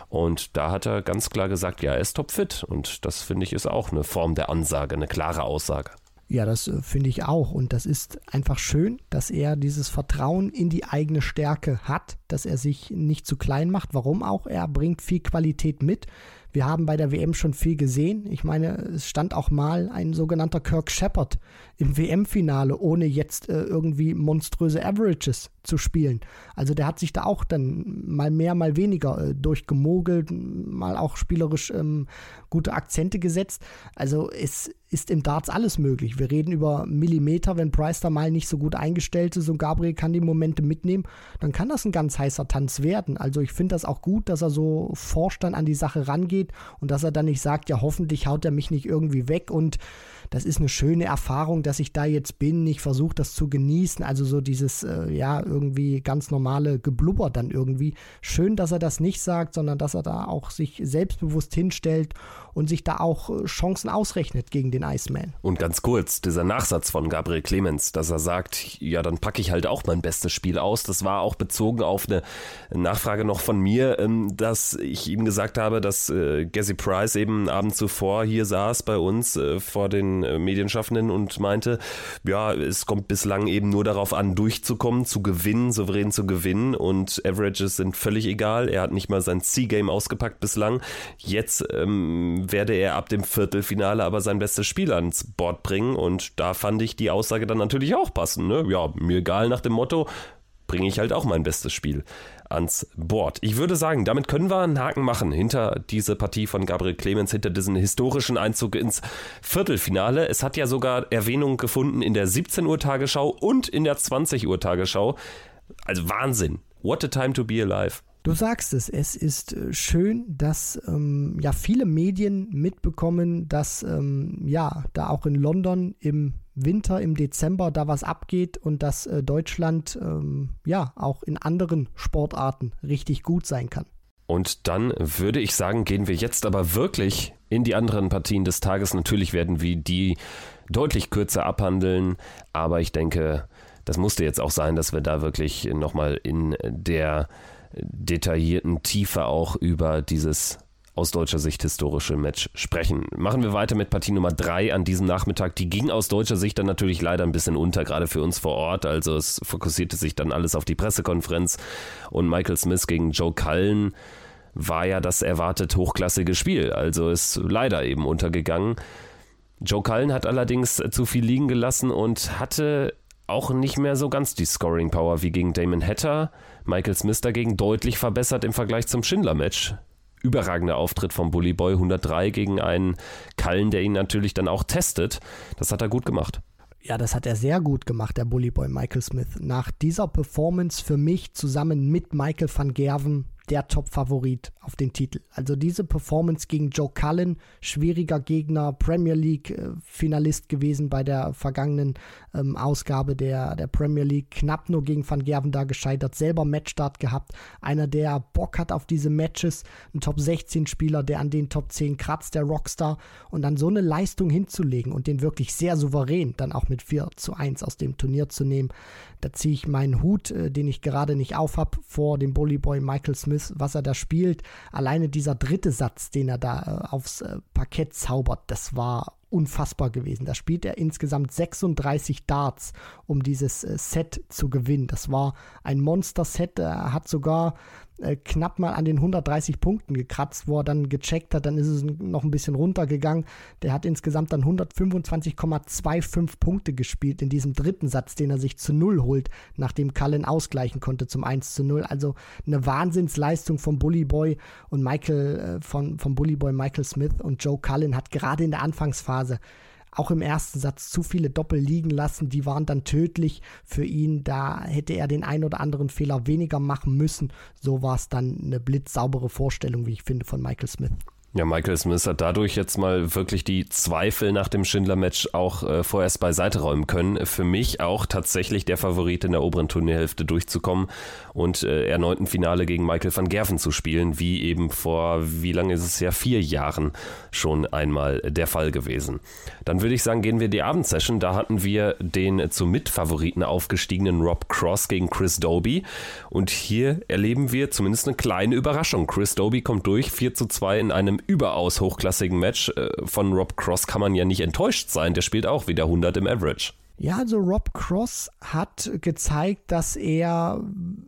Und da hat er ganz klar gesagt, ja, er ist topfit. Und das finde ich ist auch eine Form der Ansage, eine klare Aussage. Ja, das äh, finde ich auch. Und das ist einfach schön, dass er dieses Vertrauen in die eigene Stärke hat, dass er sich nicht zu klein macht. Warum auch? Er bringt viel Qualität mit. Wir haben bei der WM schon viel gesehen. Ich meine, es stand auch mal ein sogenannter Kirk Shepard im WM-Finale, ohne jetzt äh, irgendwie monströse Averages zu spielen. Also der hat sich da auch dann mal mehr, mal weniger äh, durchgemogelt, mal auch spielerisch ähm, gute Akzente gesetzt. Also es ist im Darts alles möglich. Wir reden über Millimeter, wenn Price da mal nicht so gut eingestellt ist und Gabriel kann die Momente mitnehmen, dann kann das ein ganz heißer Tanz werden. Also ich finde das auch gut, dass er so forsch dann an die Sache rangeht und dass er dann nicht sagt, ja hoffentlich haut er mich nicht irgendwie weg und das ist eine schöne Erfahrung, dass ich da jetzt bin. Ich versuche das zu genießen. Also so dieses, äh, ja, irgendwie ganz normale Geblubber dann irgendwie. Schön, dass er das nicht sagt, sondern dass er da auch sich selbstbewusst hinstellt und sich da auch äh, Chancen ausrechnet gegen den Iceman. Und ganz kurz, dieser Nachsatz von Gabriel Clemens, dass er sagt, ja, dann packe ich halt auch mein bestes Spiel aus. Das war auch bezogen auf eine Nachfrage noch von mir, ähm, dass ich ihm gesagt habe, dass äh, Gazzy Price eben Abend zuvor hier saß bei uns äh, vor den äh, Medienschaffenden und meinte, ja, es kommt bislang eben nur darauf an, durchzukommen, zu gewinnen, souverän zu gewinnen und Averages sind völlig egal. Er hat nicht mal sein C-Game ausgepackt bislang. Jetzt ähm, werde er ab dem Viertelfinale aber sein bestes Spiel ans Board bringen und da fand ich die Aussage dann natürlich auch passend. Ne? Ja, mir egal nach dem Motto, bringe ich halt auch mein bestes Spiel ans Board. Ich würde sagen, damit können wir einen Haken machen hinter diese Partie von Gabriel Clemens, hinter diesen historischen Einzug ins Viertelfinale. Es hat ja sogar Erwähnung gefunden in der 17 Uhr Tagesschau und in der 20 Uhr Tagesschau. Also Wahnsinn. What a time to be alive. Du sagst es, es ist äh, schön, dass ähm, ja viele Medien mitbekommen, dass ähm, ja da auch in London im Winter, im Dezember da was abgeht und dass äh, Deutschland ähm, ja auch in anderen Sportarten richtig gut sein kann. Und dann würde ich sagen, gehen wir jetzt aber wirklich in die anderen Partien des Tages. Natürlich werden wir die deutlich kürzer abhandeln, aber ich denke, das musste jetzt auch sein, dass wir da wirklich nochmal in der detaillierten Tiefe auch über dieses aus deutscher Sicht historische Match sprechen. Machen wir weiter mit Partie Nummer 3 an diesem Nachmittag. Die ging aus deutscher Sicht dann natürlich leider ein bisschen unter, gerade für uns vor Ort. Also es fokussierte sich dann alles auf die Pressekonferenz und Michael Smith gegen Joe Cullen war ja das erwartet hochklassige Spiel. Also ist leider eben untergegangen. Joe Cullen hat allerdings zu viel liegen gelassen und hatte auch nicht mehr so ganz die Scoring Power wie gegen Damon Hatter. Michael Smith dagegen deutlich verbessert im Vergleich zum Schindler-Match überragender Auftritt vom Bully Boy 103 gegen einen Kallen, der ihn natürlich dann auch testet. Das hat er gut gemacht. Ja, das hat er sehr gut gemacht, der Bully Boy Michael Smith. Nach dieser Performance für mich zusammen mit Michael van Gerven der Top-Favorit auf den Titel. Also diese Performance gegen Joe Cullen, schwieriger Gegner, Premier League-Finalist äh, gewesen bei der vergangenen ähm, Ausgabe der, der Premier League, knapp nur gegen Van Gerven da gescheitert, selber Matchstart gehabt, einer, der Bock hat auf diese Matches, ein Top-16-Spieler, der an den Top 10 kratzt, der Rockstar und dann so eine Leistung hinzulegen und den wirklich sehr souverän dann auch mit 4 zu 1 aus dem Turnier zu nehmen, da ziehe ich meinen Hut, äh, den ich gerade nicht aufhab, vor dem Bully Boy Michael Smith was er da spielt. Alleine dieser dritte Satz, den er da äh, aufs äh, Parkett zaubert, das war unfassbar gewesen. Da spielt er insgesamt 36 Darts, um dieses äh, Set zu gewinnen. Das war ein Monster-Set. Er hat sogar äh, knapp mal an den 130 Punkten gekratzt, wo er dann gecheckt hat, dann ist es noch ein bisschen runtergegangen. Der hat insgesamt dann 125,25 Punkte gespielt in diesem dritten Satz, den er sich zu Null holt, nachdem Cullen ausgleichen konnte zum 1 zu 0. Also eine Wahnsinnsleistung vom Bully Boy und Michael, äh, von, vom Bully Boy Michael Smith und Joe Cullen hat gerade in der Anfangsphase auch im ersten Satz zu viele Doppel liegen lassen. Die waren dann tödlich für ihn. Da hätte er den ein oder anderen Fehler weniger machen müssen. So war es dann eine blitzsaubere Vorstellung, wie ich finde, von Michael Smith. Ja, Michael Smith hat dadurch jetzt mal wirklich die Zweifel nach dem Schindler-Match auch äh, vorerst beiseite räumen können. Für mich auch tatsächlich der Favorit in der oberen Turnierhälfte durchzukommen und äh, erneut ein Finale gegen Michael van Gerven zu spielen, wie eben vor, wie lange ist es ja, vier Jahren schon einmal der Fall gewesen. Dann würde ich sagen, gehen wir die Abendsession. Da hatten wir den zum Mitfavoriten aufgestiegenen Rob Cross gegen Chris Doby und hier erleben wir zumindest eine kleine Überraschung. Chris Doby kommt durch, 4 zu 2 in einem überaus hochklassigen Match. Äh, von Rob Cross kann man ja nicht enttäuscht sein. Der spielt auch wieder 100 im Average. Ja, also Rob Cross hat gezeigt, dass er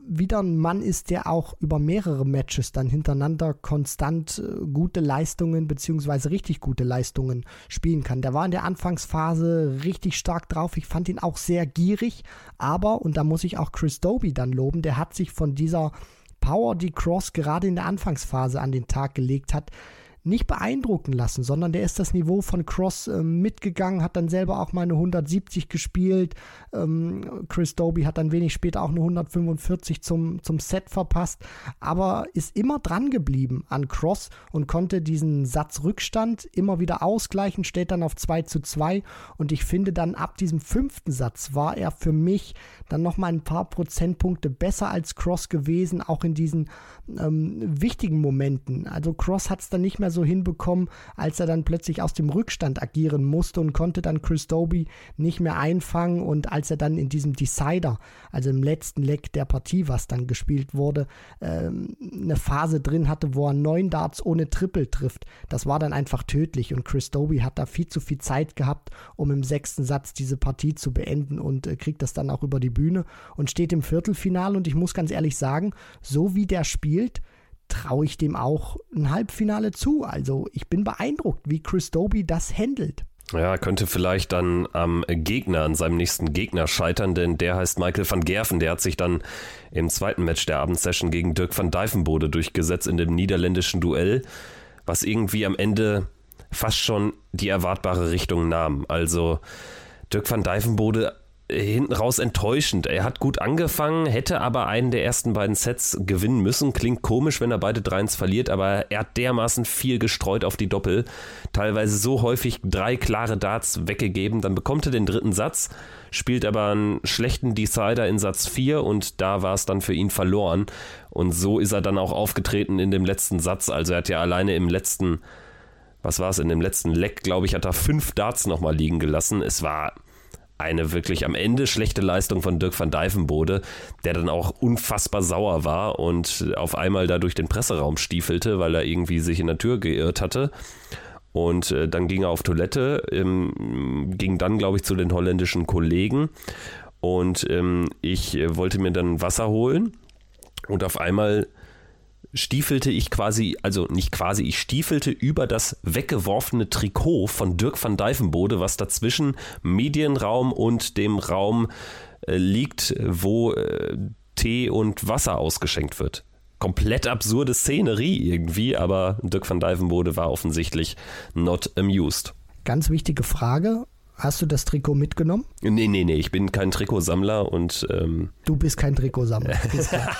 wieder ein Mann ist, der auch über mehrere Matches dann hintereinander konstant äh, gute Leistungen beziehungsweise richtig gute Leistungen spielen kann. Der war in der Anfangsphase richtig stark drauf. Ich fand ihn auch sehr gierig, aber, und da muss ich auch Chris Doby dann loben, der hat sich von dieser Power, die Cross gerade in der Anfangsphase an den Tag gelegt hat, nicht beeindrucken lassen, sondern der ist das Niveau von Cross äh, mitgegangen, hat dann selber auch mal eine 170 gespielt. Ähm, Chris Doby hat dann wenig später auch eine 145 zum, zum Set verpasst, aber ist immer dran geblieben an Cross und konnte diesen Satz Rückstand immer wieder ausgleichen, steht dann auf 2 zu 2 und ich finde dann ab diesem fünften Satz war er für mich dann nochmal ein paar Prozentpunkte besser als Cross gewesen, auch in diesen ähm, wichtigen Momenten. Also Cross hat es dann nicht mehr so hinbekommen, als er dann plötzlich aus dem Rückstand agieren musste und konnte dann Chris Doby nicht mehr einfangen. Und als er dann in diesem Decider, also im letzten Leck der Partie, was dann gespielt wurde, ähm, eine Phase drin hatte, wo er neun Darts ohne Triple trifft, das war dann einfach tödlich. Und Chris Doby hat da viel zu viel Zeit gehabt, um im sechsten Satz diese Partie zu beenden und äh, kriegt das dann auch über die Bühne und steht im Viertelfinale. Und ich muss ganz ehrlich sagen, so wie der spielt, traue ich dem auch ein Halbfinale zu. Also ich bin beeindruckt, wie Chris Doby das handelt. Ja, könnte vielleicht dann am Gegner, an seinem nächsten Gegner scheitern, denn der heißt Michael van Gerven. Der hat sich dann im zweiten Match der Abendsession gegen Dirk van Dijvenbode durchgesetzt in dem niederländischen Duell, was irgendwie am Ende fast schon die erwartbare Richtung nahm. Also Dirk van Dijvenbode hinten raus enttäuschend. Er hat gut angefangen, hätte aber einen der ersten beiden Sets gewinnen müssen. Klingt komisch, wenn er beide Dreins verliert, aber er hat dermaßen viel gestreut auf die Doppel. Teilweise so häufig drei klare Darts weggegeben. Dann bekommt er den dritten Satz, spielt aber einen schlechten Decider in Satz 4 und da war es dann für ihn verloren. Und so ist er dann auch aufgetreten in dem letzten Satz. Also er hat ja alleine im letzten, was war es, in dem letzten Leck, glaube ich, hat er fünf Darts nochmal liegen gelassen. Es war eine wirklich am Ende schlechte Leistung von Dirk van Dijvenbode, der dann auch unfassbar sauer war und auf einmal da durch den Presseraum stiefelte, weil er irgendwie sich in der Tür geirrt hatte. Und äh, dann ging er auf Toilette, ähm, ging dann, glaube ich, zu den holländischen Kollegen. Und ähm, ich äh, wollte mir dann Wasser holen. Und auf einmal stiefelte ich quasi, also nicht quasi, ich stiefelte über das weggeworfene Trikot von Dirk van Dijvenbode, was dazwischen Medienraum und dem Raum äh, liegt, wo äh, Tee und Wasser ausgeschenkt wird. Komplett absurde Szenerie irgendwie, aber Dirk van Dijvenbode war offensichtlich not amused. Ganz wichtige Frage. Hast du das Trikot mitgenommen? Nee, nee, nee, ich bin kein Trikotsammler und. Ähm du bist kein Trikotsammler, ist klar.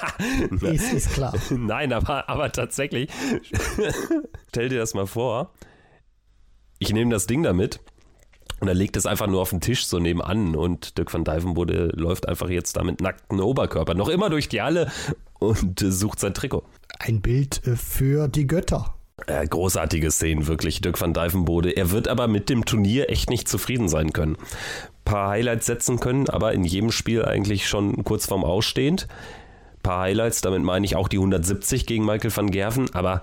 [laughs] ist, ist klar. [laughs] Nein, aber, aber tatsächlich, [laughs] stell dir das mal vor, ich nehme das Ding damit und er legt es einfach nur auf den Tisch so nebenan und Dirk van Dijvenbode läuft einfach jetzt da mit nacktem Oberkörper noch immer durch die Halle und äh, sucht sein Trikot. Ein Bild äh, für die Götter. Äh, großartige Szenen, wirklich, Dirk van Dijvenbode. Er wird aber mit dem Turnier echt nicht zufrieden sein können. Paar Highlights setzen können, aber in jedem Spiel eigentlich schon kurz vorm Ausstehend. Paar Highlights, damit meine ich auch die 170 gegen Michael van Gerven, aber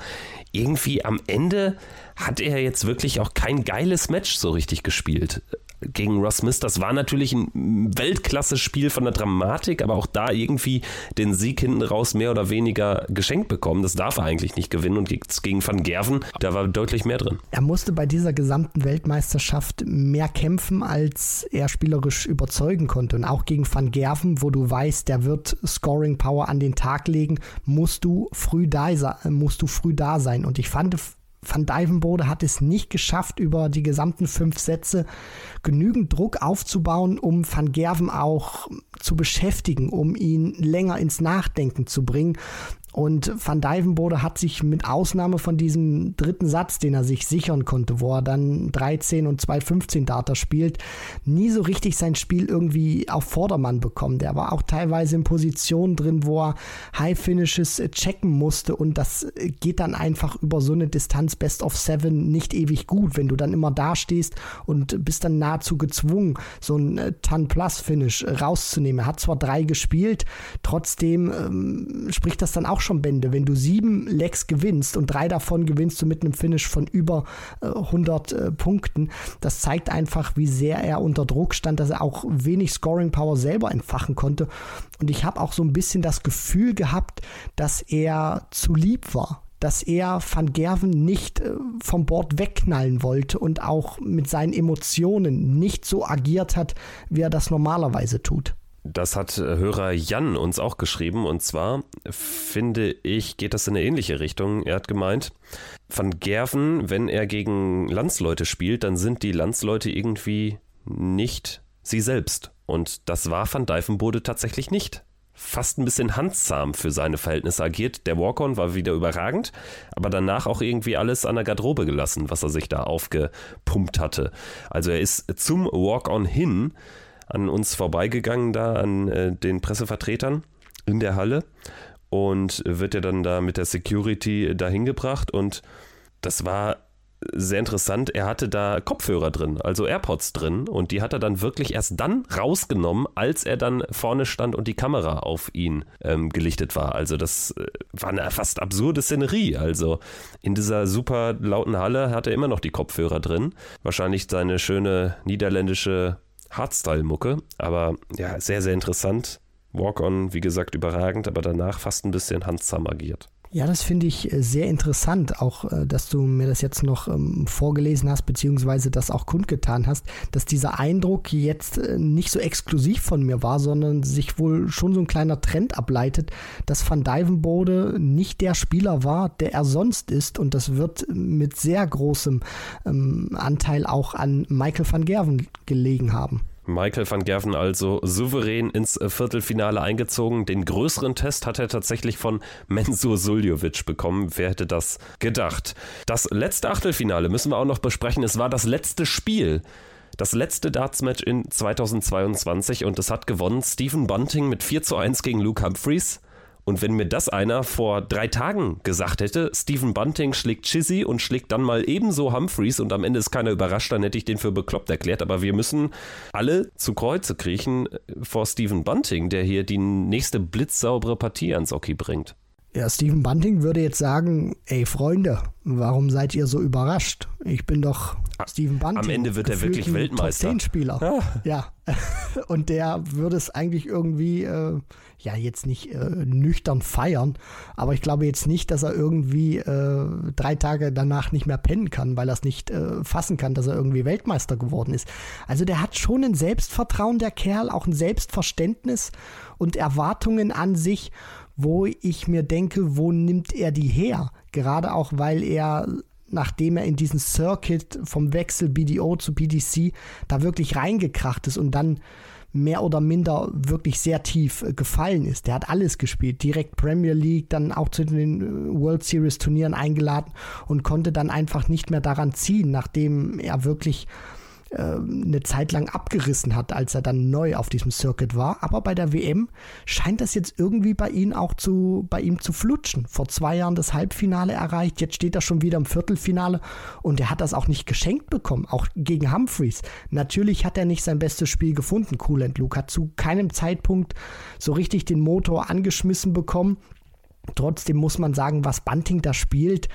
irgendwie am Ende hat er jetzt wirklich auch kein geiles Match so richtig gespielt gegen Ross Smith. Das war natürlich ein Weltklasse-Spiel von der Dramatik, aber auch da irgendwie den Sieg hinten raus mehr oder weniger geschenkt bekommen. Das darf er eigentlich nicht gewinnen. Und gegen Van Gerven, da war deutlich mehr drin. Er musste bei dieser gesamten Weltmeisterschaft mehr kämpfen, als er spielerisch überzeugen konnte. Und auch gegen Van Gerven, wo du weißt, der wird Scoring Power an den Tag legen, musst du früh da, musst du früh da sein. Und ich fand Van Dijvenbode hat es nicht geschafft, über die gesamten fünf Sätze genügend Druck aufzubauen, um Van Gerven auch zu beschäftigen, um ihn länger ins Nachdenken zu bringen. Und Van Dijvenbode hat sich mit Ausnahme von diesem dritten Satz, den er sich sichern konnte, wo er dann 13 und 2,15 Data spielt, nie so richtig sein Spiel irgendwie auf Vordermann bekommen. Der war auch teilweise in Positionen drin, wo er High Finishes checken musste und das geht dann einfach über so eine Distanz Best of Seven nicht ewig gut, wenn du dann immer da stehst und bist dann nahezu gezwungen, so ein äh, Ton Plus Finish rauszunehmen. Er hat zwar drei gespielt, trotzdem ähm, spricht das dann auch schon Bände. Wenn du sieben Legs gewinnst und drei davon gewinnst du mit einem Finish von über äh, 100 äh, Punkten, das zeigt einfach, wie sehr er unter Druck stand, dass er auch wenig Scoring Power selber entfachen konnte. Und ich habe auch so ein bisschen das Gefühl gehabt, dass er zu lieb war dass er Van Gerven nicht äh, vom Bord wegknallen wollte und auch mit seinen Emotionen nicht so agiert hat, wie er das normalerweise tut. Das hat äh, Hörer Jan uns auch geschrieben und zwar finde ich, geht das in eine ähnliche Richtung. Er hat gemeint, Van Gerven, wenn er gegen Landsleute spielt, dann sind die Landsleute irgendwie nicht sie selbst. Und das war Van Dijvenbode tatsächlich nicht fast ein bisschen handzahm für seine Verhältnisse agiert. Der Walk-On war wieder überragend, aber danach auch irgendwie alles an der Garderobe gelassen, was er sich da aufgepumpt hatte. Also er ist zum Walk-On hin an uns vorbeigegangen, da an äh, den Pressevertretern in der Halle und wird ja dann da mit der Security dahin gebracht und das war sehr interessant, er hatte da Kopfhörer drin, also AirPods drin und die hat er dann wirklich erst dann rausgenommen, als er dann vorne stand und die Kamera auf ihn ähm, gelichtet war. Also das äh, war eine fast absurde Szenerie. Also in dieser super lauten Halle hat er immer noch die Kopfhörer drin. Wahrscheinlich seine schöne niederländische Hardstyle-Mucke, aber ja, sehr, sehr interessant. Walk-on, wie gesagt, überragend, aber danach fast ein bisschen handsam agiert. Ja, das finde ich äh, sehr interessant, auch äh, dass du mir das jetzt noch ähm, vorgelesen hast, beziehungsweise das auch kundgetan hast, dass dieser Eindruck jetzt äh, nicht so exklusiv von mir war, sondern sich wohl schon so ein kleiner Trend ableitet, dass Van Dijvenbode nicht der Spieler war, der er sonst ist und das wird mit sehr großem ähm, Anteil auch an Michael van Gerven gelegen haben. Michael van Gerven also souverän ins Viertelfinale eingezogen. Den größeren Test hat er tatsächlich von Mensur Suljovic bekommen. Wer hätte das gedacht? Das letzte Achtelfinale müssen wir auch noch besprechen. Es war das letzte Spiel das letzte Darts-Match in 2022 und es hat gewonnen Stephen Bunting mit 4 zu 1 gegen Luke Humphreys. Und wenn mir das einer vor drei Tagen gesagt hätte, Stephen Bunting schlägt Chizzy und schlägt dann mal ebenso Humphreys und am Ende ist keiner überrascht, dann hätte ich den für bekloppt erklärt. Aber wir müssen alle zu Kreuze kriechen vor Stephen Bunting, der hier die nächste blitzsaubere Partie ans Hockey bringt. Ja, Stephen Bunting würde jetzt sagen, ey Freunde, warum seid ihr so überrascht? Ich bin doch Stephen Bunting. Am Ende wird er wirklich Weltmeister. Top 10 Spieler. Ja. ja. [laughs] Und der würde es eigentlich irgendwie, äh, ja, jetzt nicht äh, nüchtern feiern, aber ich glaube jetzt nicht, dass er irgendwie äh, drei Tage danach nicht mehr pennen kann, weil er es nicht äh, fassen kann, dass er irgendwie Weltmeister geworden ist. Also der hat schon ein Selbstvertrauen, der Kerl, auch ein Selbstverständnis und Erwartungen an sich wo ich mir denke, wo nimmt er die her? Gerade auch, weil er nachdem er in diesen Circuit vom Wechsel BDO zu PDC da wirklich reingekracht ist und dann mehr oder minder wirklich sehr tief äh, gefallen ist. Der hat alles gespielt, direkt Premier League, dann auch zu den äh, World Series Turnieren eingeladen und konnte dann einfach nicht mehr daran ziehen, nachdem er wirklich äh, eine Zeit lang abgerissen hat, als er dann neu auf diesem Circuit war. Aber bei der WM scheint das jetzt irgendwie bei ihm auch zu, bei ihm zu flutschen. Vor zwei Jahren das Halbfinale erreicht, jetzt steht er schon wieder im Viertelfinale und er hat das auch nicht geschenkt bekommen, auch gegen Humphreys. Natürlich hat er nicht sein bestes Spiel gefunden, Cool Luke, hat zu keinem Zeitpunkt so richtig den Motor angeschmissen bekommen. Trotzdem muss man sagen, was Bunting da spielt,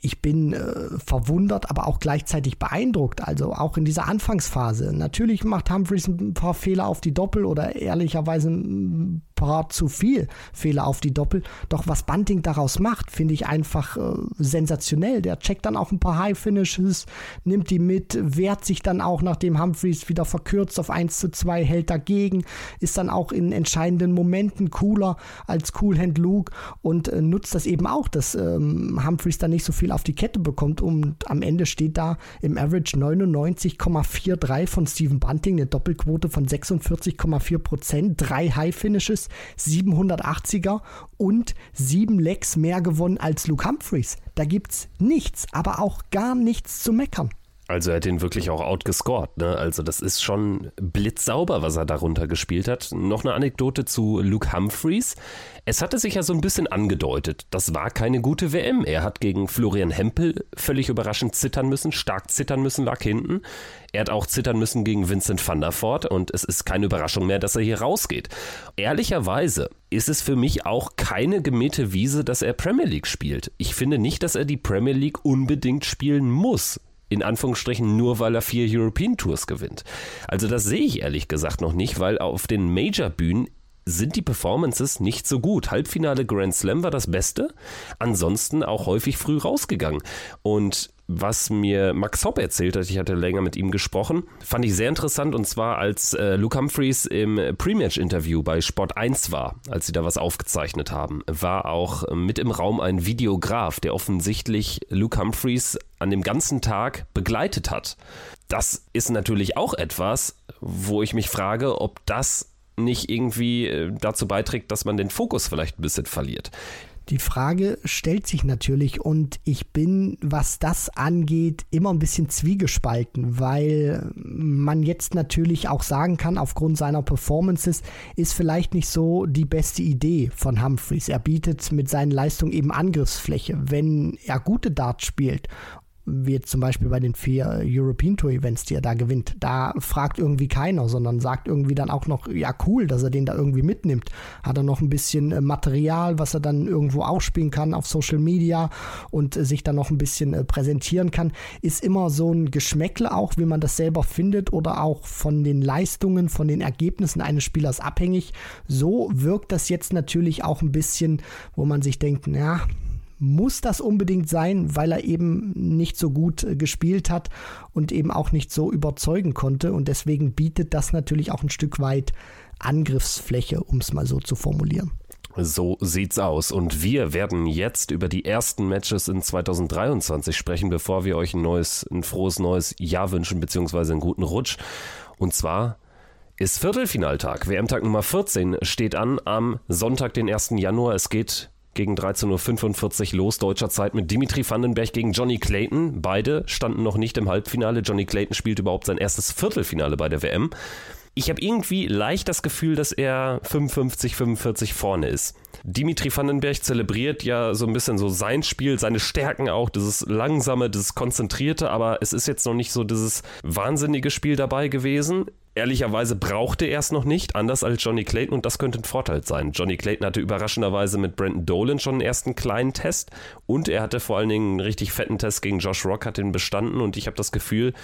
ich bin äh, verwundert, aber auch gleichzeitig beeindruckt. Also auch in dieser Anfangsphase. Natürlich macht Humphreys ein paar Fehler auf die Doppel oder ehrlicherweise ein paar zu viel Fehler auf die Doppel. Doch was Bunting daraus macht, finde ich einfach äh, sensationell. Der checkt dann auch ein paar High Finishes, nimmt die mit, wehrt sich dann auch, nachdem Humphreys wieder verkürzt auf 1 zu 2, hält dagegen, ist dann auch in entscheidenden Momenten cooler als Cool Hand Luke und äh, nutzt das eben auch, dass ähm, Humphreys dann nicht so viel auf die Kette bekommt und am Ende steht da im Average 99,43 von Steven Bunting, eine Doppelquote von 46,4 Prozent, drei High Finishes, 780er und sieben Lecks mehr gewonnen als Luke Humphreys. Da gibt's nichts, aber auch gar nichts zu meckern. Also er hat ihn wirklich auch outgescored. Ne? Also das ist schon blitzsauber, was er darunter gespielt hat. Noch eine Anekdote zu Luke Humphreys. Es hatte sich ja so ein bisschen angedeutet, das war keine gute WM. Er hat gegen Florian Hempel völlig überraschend zittern müssen, stark zittern müssen, lag hinten. Er hat auch zittern müssen gegen Vincent van der Voort und es ist keine Überraschung mehr, dass er hier rausgeht. Ehrlicherweise ist es für mich auch keine gemähte Wiese, dass er Premier League spielt. Ich finde nicht, dass er die Premier League unbedingt spielen muss in Anführungsstrichen nur weil er vier European Tours gewinnt. Also das sehe ich ehrlich gesagt noch nicht, weil auf den Major-Bühnen sind die Performances nicht so gut. Halbfinale Grand Slam war das Beste, ansonsten auch häufig früh rausgegangen. Und was mir Max Hopp erzählt hat, ich hatte länger mit ihm gesprochen, fand ich sehr interessant und zwar als äh, Luke Humphreys im Pre-Match-Interview bei Sport 1 war, als sie da was aufgezeichnet haben, war auch mit im Raum ein Videograf, der offensichtlich Luke Humphreys an dem ganzen Tag begleitet hat. Das ist natürlich auch etwas, wo ich mich frage, ob das nicht irgendwie äh, dazu beiträgt, dass man den Fokus vielleicht ein bisschen verliert. Die Frage stellt sich natürlich und ich bin, was das angeht, immer ein bisschen zwiegespalten, weil man jetzt natürlich auch sagen kann, aufgrund seiner Performances ist vielleicht nicht so die beste Idee von Humphreys. Er bietet mit seinen Leistungen eben Angriffsfläche. Wenn er gute Darts spielt wie jetzt zum Beispiel bei den vier European Tour Events, die er da gewinnt, da fragt irgendwie keiner, sondern sagt irgendwie dann auch noch, ja cool, dass er den da irgendwie mitnimmt. Hat er noch ein bisschen äh, Material, was er dann irgendwo ausspielen kann auf Social Media und äh, sich dann noch ein bisschen äh, präsentieren kann, ist immer so ein Geschmäckle auch, wie man das selber findet oder auch von den Leistungen, von den Ergebnissen eines Spielers abhängig. So wirkt das jetzt natürlich auch ein bisschen, wo man sich denkt, ja, muss das unbedingt sein, weil er eben nicht so gut äh, gespielt hat und eben auch nicht so überzeugen konnte. Und deswegen bietet das natürlich auch ein Stück weit Angriffsfläche, um es mal so zu formulieren. So sieht's aus. Und wir werden jetzt über die ersten Matches in 2023 sprechen, bevor wir euch ein neues, ein frohes neues Jahr wünschen, beziehungsweise einen guten Rutsch. Und zwar ist Viertelfinaltag. WM-Tag Nummer 14 steht an am Sonntag, den 1. Januar. Es geht gegen 13.45 Uhr los deutscher Zeit mit Dimitri Vandenberg gegen Johnny Clayton. Beide standen noch nicht im Halbfinale. Johnny Clayton spielt überhaupt sein erstes Viertelfinale bei der WM. Ich habe irgendwie leicht das Gefühl, dass er 55, 45 vorne ist. Dimitri Vandenberg zelebriert ja so ein bisschen so sein Spiel, seine Stärken auch, dieses langsame, dieses konzentrierte, aber es ist jetzt noch nicht so dieses wahnsinnige Spiel dabei gewesen. Ehrlicherweise brauchte er es noch nicht, anders als Johnny Clayton und das könnte ein Vorteil sein. Johnny Clayton hatte überraschenderweise mit Brandon Dolan schon einen ersten kleinen Test und er hatte vor allen Dingen einen richtig fetten Test gegen Josh Rock, hat ihn bestanden und ich habe das Gefühl,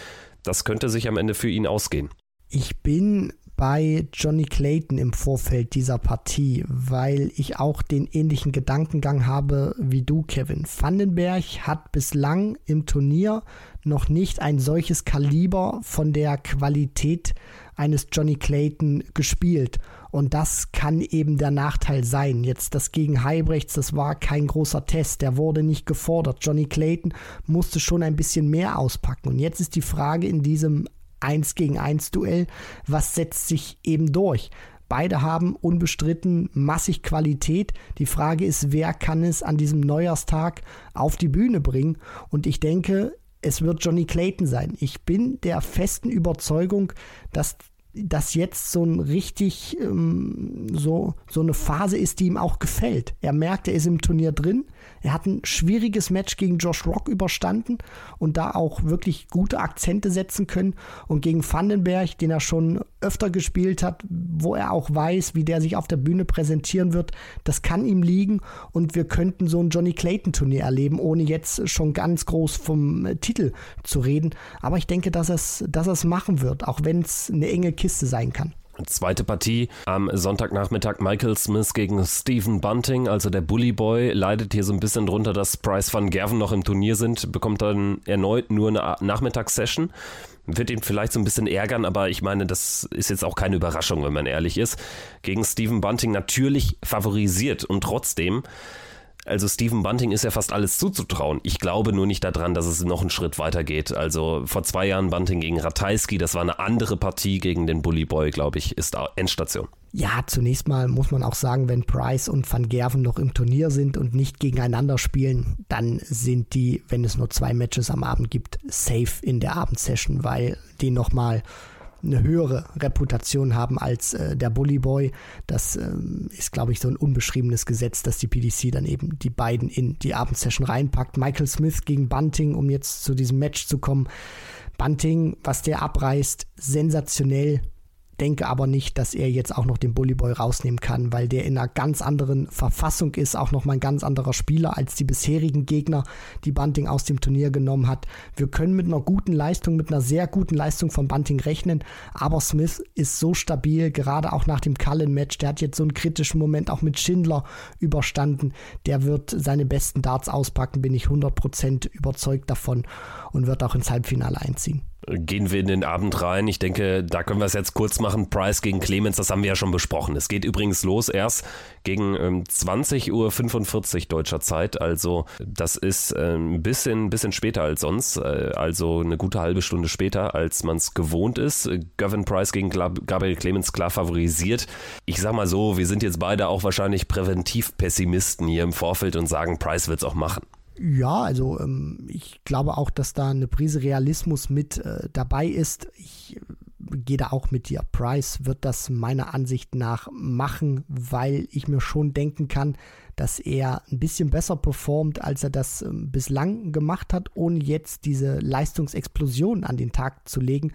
das könnte sich am Ende für ihn ausgehen. Ich bin bei Johnny Clayton im Vorfeld dieser Partie, weil ich auch den ähnlichen Gedankengang habe wie du, Kevin. Vandenberg hat bislang im Turnier noch nicht ein solches Kaliber von der Qualität eines Johnny Clayton gespielt. Und das kann eben der Nachteil sein. Jetzt das gegen Heibrechts, das war kein großer Test, der wurde nicht gefordert. Johnny Clayton musste schon ein bisschen mehr auspacken. Und jetzt ist die Frage in diesem 1 gegen 1 Duell, was setzt sich eben durch? Beide haben unbestritten massig Qualität. Die Frage ist, wer kann es an diesem Neujahrstag auf die Bühne bringen? Und ich denke, es wird Johnny Clayton sein. Ich bin der festen Überzeugung, dass das jetzt so ein richtig ähm, so, so eine Phase ist, die ihm auch gefällt. Er merkt, er ist im Turnier drin, er hat ein schwieriges Match gegen Josh Rock überstanden und da auch wirklich gute Akzente setzen können. Und gegen Vandenberg, den er schon öfter gespielt hat, wo er auch weiß, wie der sich auf der Bühne präsentieren wird, das kann ihm liegen. Und wir könnten so ein Johnny Clayton-Turnier erleben, ohne jetzt schon ganz groß vom Titel zu reden. Aber ich denke, dass er es dass machen wird, auch wenn es eine enge Kiste sein kann. Zweite Partie am Sonntagnachmittag Michael Smith gegen Stephen Bunting, also der Bully Boy, leidet hier so ein bisschen drunter, dass Price van Gerven noch im Turnier sind, bekommt dann erneut nur eine Nachmittagssession. Wird ihn vielleicht so ein bisschen ärgern, aber ich meine, das ist jetzt auch keine Überraschung, wenn man ehrlich ist. Gegen Stephen Bunting natürlich favorisiert und trotzdem Also Stephen Bunting ist ja fast alles zuzutrauen. Ich glaube nur nicht daran, dass es noch einen Schritt weiter geht. Also vor zwei Jahren Bunting gegen Ratajski, das war eine andere Partie gegen den Bully Boy, glaube ich, ist Endstation. Ja, zunächst mal muss man auch sagen, wenn Price und Van Gerven noch im Turnier sind und nicht gegeneinander spielen, dann sind die, wenn es nur zwei Matches am Abend gibt, safe in der Abendsession, weil die nochmal eine höhere Reputation haben als äh, der Bully Boy. Das ähm, ist, glaube ich, so ein unbeschriebenes Gesetz, dass die PDC dann eben die beiden in die Abendsession reinpackt. Michael Smith gegen Bunting, um jetzt zu diesem Match zu kommen. Bunting, was der abreißt, sensationell denke aber nicht, dass er jetzt auch noch den Bullyboy rausnehmen kann, weil der in einer ganz anderen Verfassung ist, auch noch mal ein ganz anderer Spieler als die bisherigen Gegner, die Bunting aus dem Turnier genommen hat. Wir können mit einer guten Leistung, mit einer sehr guten Leistung von Bunting rechnen, aber Smith ist so stabil, gerade auch nach dem Cullen-Match, der hat jetzt so einen kritischen Moment auch mit Schindler überstanden, der wird seine besten Darts auspacken, bin ich 100% überzeugt davon und wird auch ins Halbfinale einziehen gehen wir in den Abend rein. Ich denke, da können wir es jetzt kurz machen. Price gegen Clemens, das haben wir ja schon besprochen. Es geht übrigens los erst gegen ähm, 20.45 Uhr deutscher Zeit. Also das ist ein bisschen, bisschen später als sonst. Äh, also eine gute halbe Stunde später, als man es gewohnt ist. Gavin Price gegen Gabriel Clemens klar favorisiert. Ich sag mal so, wir sind jetzt beide auch wahrscheinlich präventiv Pessimisten hier im Vorfeld und sagen, Price wird es auch machen. Ja, also ähm, ich glaube auch, dass da eine Prise Realismus mit äh, dabei ist. Ich äh, gehe da auch mit dir. Price wird das meiner Ansicht nach machen, weil ich mir schon denken kann, dass er ein bisschen besser performt, als er das ähm, bislang gemacht hat, ohne jetzt diese Leistungsexplosion an den Tag zu legen.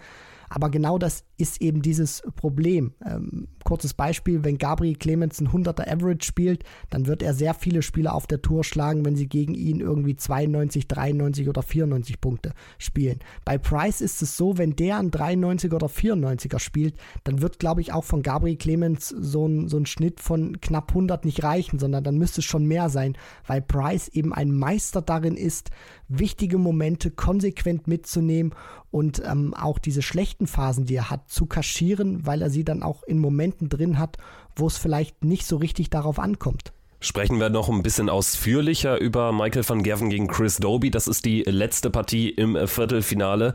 Aber genau das ist eben dieses Problem. Ähm, kurzes Beispiel, wenn Gabriel Clemens ein 100er Average spielt, dann wird er sehr viele Spieler auf der Tour schlagen, wenn sie gegen ihn irgendwie 92, 93 oder 94 Punkte spielen. Bei Price ist es so, wenn der ein 93 oder 94er spielt, dann wird, glaube ich, auch von Gabriel Clemens so ein, so ein Schnitt von knapp 100 nicht reichen, sondern dann müsste es schon mehr sein, weil Price eben ein Meister darin ist, wichtige Momente konsequent mitzunehmen und ähm, auch diese schlechten Phasen, die er hat, zu kaschieren, weil er sie dann auch in Momenten drin hat, wo es vielleicht nicht so richtig darauf ankommt. Sprechen wir noch ein bisschen ausführlicher über Michael van Gerven gegen Chris Doby. Das ist die letzte Partie im Viertelfinale.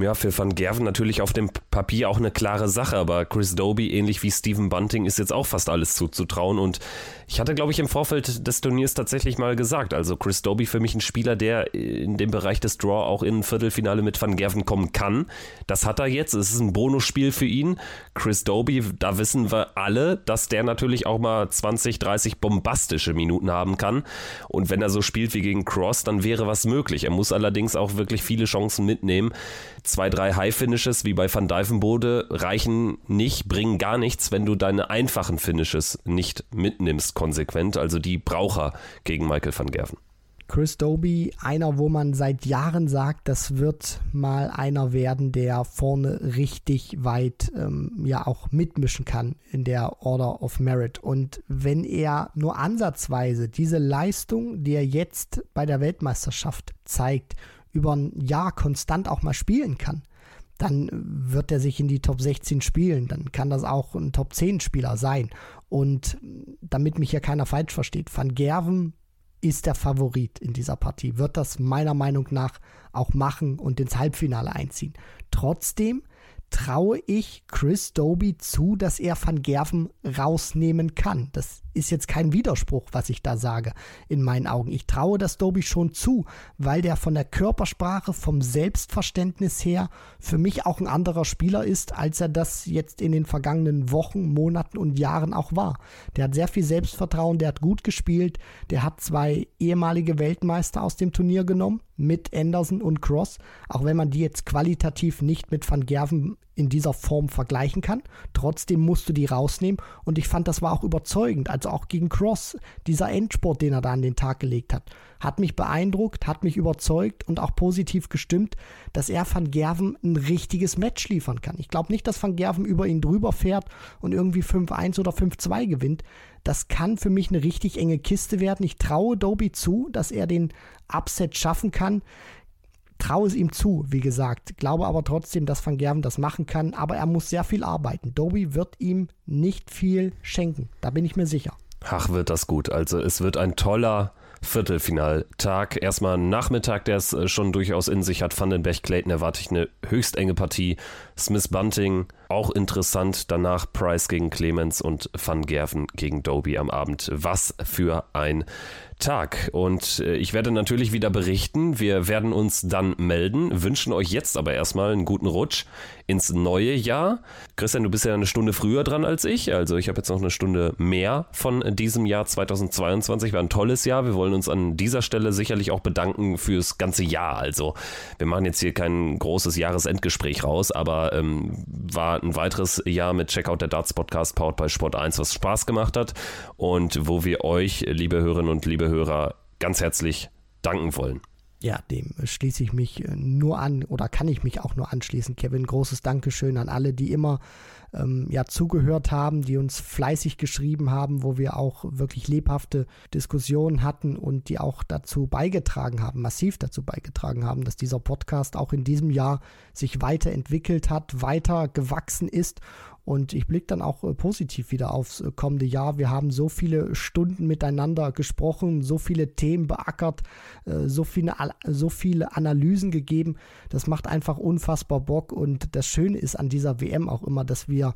Ja, für Van Gerven natürlich auf dem Papier auch eine klare Sache, aber Chris Doby, ähnlich wie Stephen Bunting, ist jetzt auch fast alles zuzutrauen. Und ich hatte, glaube ich, im Vorfeld des Turniers tatsächlich mal gesagt, also Chris Doby für mich ein Spieler, der in dem Bereich des Draw auch in ein Viertelfinale mit Van Gerven kommen kann. Das hat er jetzt. Es ist ein Bonusspiel für ihn. Chris Doby, da wissen wir alle, dass der natürlich auch mal 20, 30 bombastische Minuten haben kann. Und wenn er so spielt wie gegen Cross, dann wäre was möglich. Er muss allerdings auch wirklich viele Chancen mitnehmen zwei, drei High-Finishes wie bei Van Dijvenbode reichen nicht, bringen gar nichts, wenn du deine einfachen Finishes nicht mitnimmst konsequent. Also die Braucher gegen Michael van Gerven. Chris Doby, einer, wo man seit Jahren sagt, das wird mal einer werden, der vorne richtig weit ähm, ja auch mitmischen kann in der Order of Merit. Und wenn er nur ansatzweise diese Leistung, die er jetzt bei der Weltmeisterschaft zeigt, über ein Jahr konstant auch mal spielen kann, dann wird er sich in die Top 16 spielen. Dann kann das auch ein Top 10 Spieler sein. Und damit mich hier keiner falsch versteht, Van Gerven ist der Favorit in dieser Partie, wird das meiner Meinung nach auch machen und ins Halbfinale einziehen. Trotzdem traue ich Chris Doby zu, dass er Van Gerven rausnehmen kann. Das ist jetzt kein Widerspruch, was ich da sage, in meinen Augen. Ich traue das Doby schon zu, weil der von der Körpersprache, vom Selbstverständnis her für mich auch ein anderer Spieler ist, als er das jetzt in den vergangenen Wochen, Monaten und Jahren auch war. Der hat sehr viel Selbstvertrauen, der hat gut gespielt, der hat zwei ehemalige Weltmeister aus dem Turnier genommen, mit Anderson und Cross, auch wenn man die jetzt qualitativ nicht mit Van Gerven in dieser Form vergleichen kann. Trotzdem musst du die rausnehmen und ich fand, das war auch überzeugend. Also auch gegen Cross, dieser Endsport, den er da an den Tag gelegt hat, hat mich beeindruckt, hat mich überzeugt und auch positiv gestimmt, dass er Van Gerven ein richtiges Match liefern kann. Ich glaube nicht, dass Van Gerven über ihn drüber fährt und irgendwie 5-1 oder 5-2 gewinnt. Das kann für mich eine richtig enge Kiste werden. Ich traue Doby zu, dass er den Upset schaffen kann traue es ihm zu, wie gesagt. Glaube aber trotzdem, dass Van Gerven das machen kann. Aber er muss sehr viel arbeiten. Doby wird ihm nicht viel schenken. Da bin ich mir sicher. Ach, wird das gut. Also es wird ein toller Viertelfinaltag. Erstmal Nachmittag, der es äh, schon durchaus in sich hat. Vandenberg Clayton erwarte ich eine höchst enge Partie. Smith Bunting auch interessant. Danach Price gegen Clemens und Van Gerven gegen Doby am Abend. Was für ein Tag. Und äh, ich werde natürlich wieder berichten. Wir werden uns dann melden, wünschen euch jetzt aber erstmal einen guten Rutsch ins neue Jahr. Christian, du bist ja eine Stunde früher dran als ich. Also ich habe jetzt noch eine Stunde mehr von diesem Jahr 2022. War ein tolles Jahr. Wir wollen uns an dieser Stelle sicherlich auch bedanken fürs ganze Jahr. Also wir machen jetzt hier kein großes Jahresendgespräch raus, aber ähm, war ein weiteres Jahr mit Checkout der Darts Podcast powered bei Sport 1, was Spaß gemacht hat und wo wir euch, liebe Hörerinnen und liebe Hörer, ganz herzlich danken wollen. Ja, dem schließe ich mich äh, nur an oder kann ich mich auch nur anschließen, Kevin. Großes Dankeschön an alle, die immer ähm, ja, zugehört haben, die uns fleißig geschrieben haben, wo wir auch wirklich lebhafte Diskussionen hatten und die auch dazu beigetragen haben, massiv dazu beigetragen haben, dass dieser Podcast auch in diesem Jahr sich weiterentwickelt hat, weiter gewachsen ist und ich blicke dann auch äh, positiv wieder aufs äh, kommende Jahr. Wir haben so viele Stunden miteinander gesprochen, so viele Themen beackert, äh, so viele, so viele Analysen gegeben. Das macht einfach unfassbar Bock. Und das Schöne ist an dieser WM auch immer, dass wir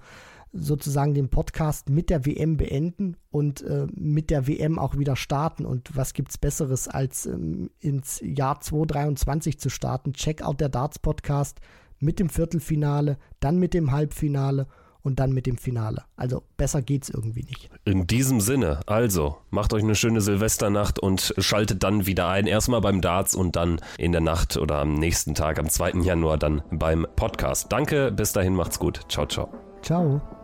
sozusagen den Podcast mit der WM beenden und äh, mit der WM auch wieder starten. Und was gibt es Besseres, als ähm, ins Jahr 2023 zu starten? Check out der Darts Podcast mit dem Viertelfinale, dann mit dem Halbfinale und dann mit dem Finale. Also besser geht's irgendwie nicht. In diesem Sinne, also macht euch eine schöne Silvesternacht und schaltet dann wieder ein. Erstmal beim Darts und dann in der Nacht oder am nächsten Tag, am 2. Januar, dann beim Podcast. Danke, bis dahin macht's gut. Ciao, ciao. Ciao.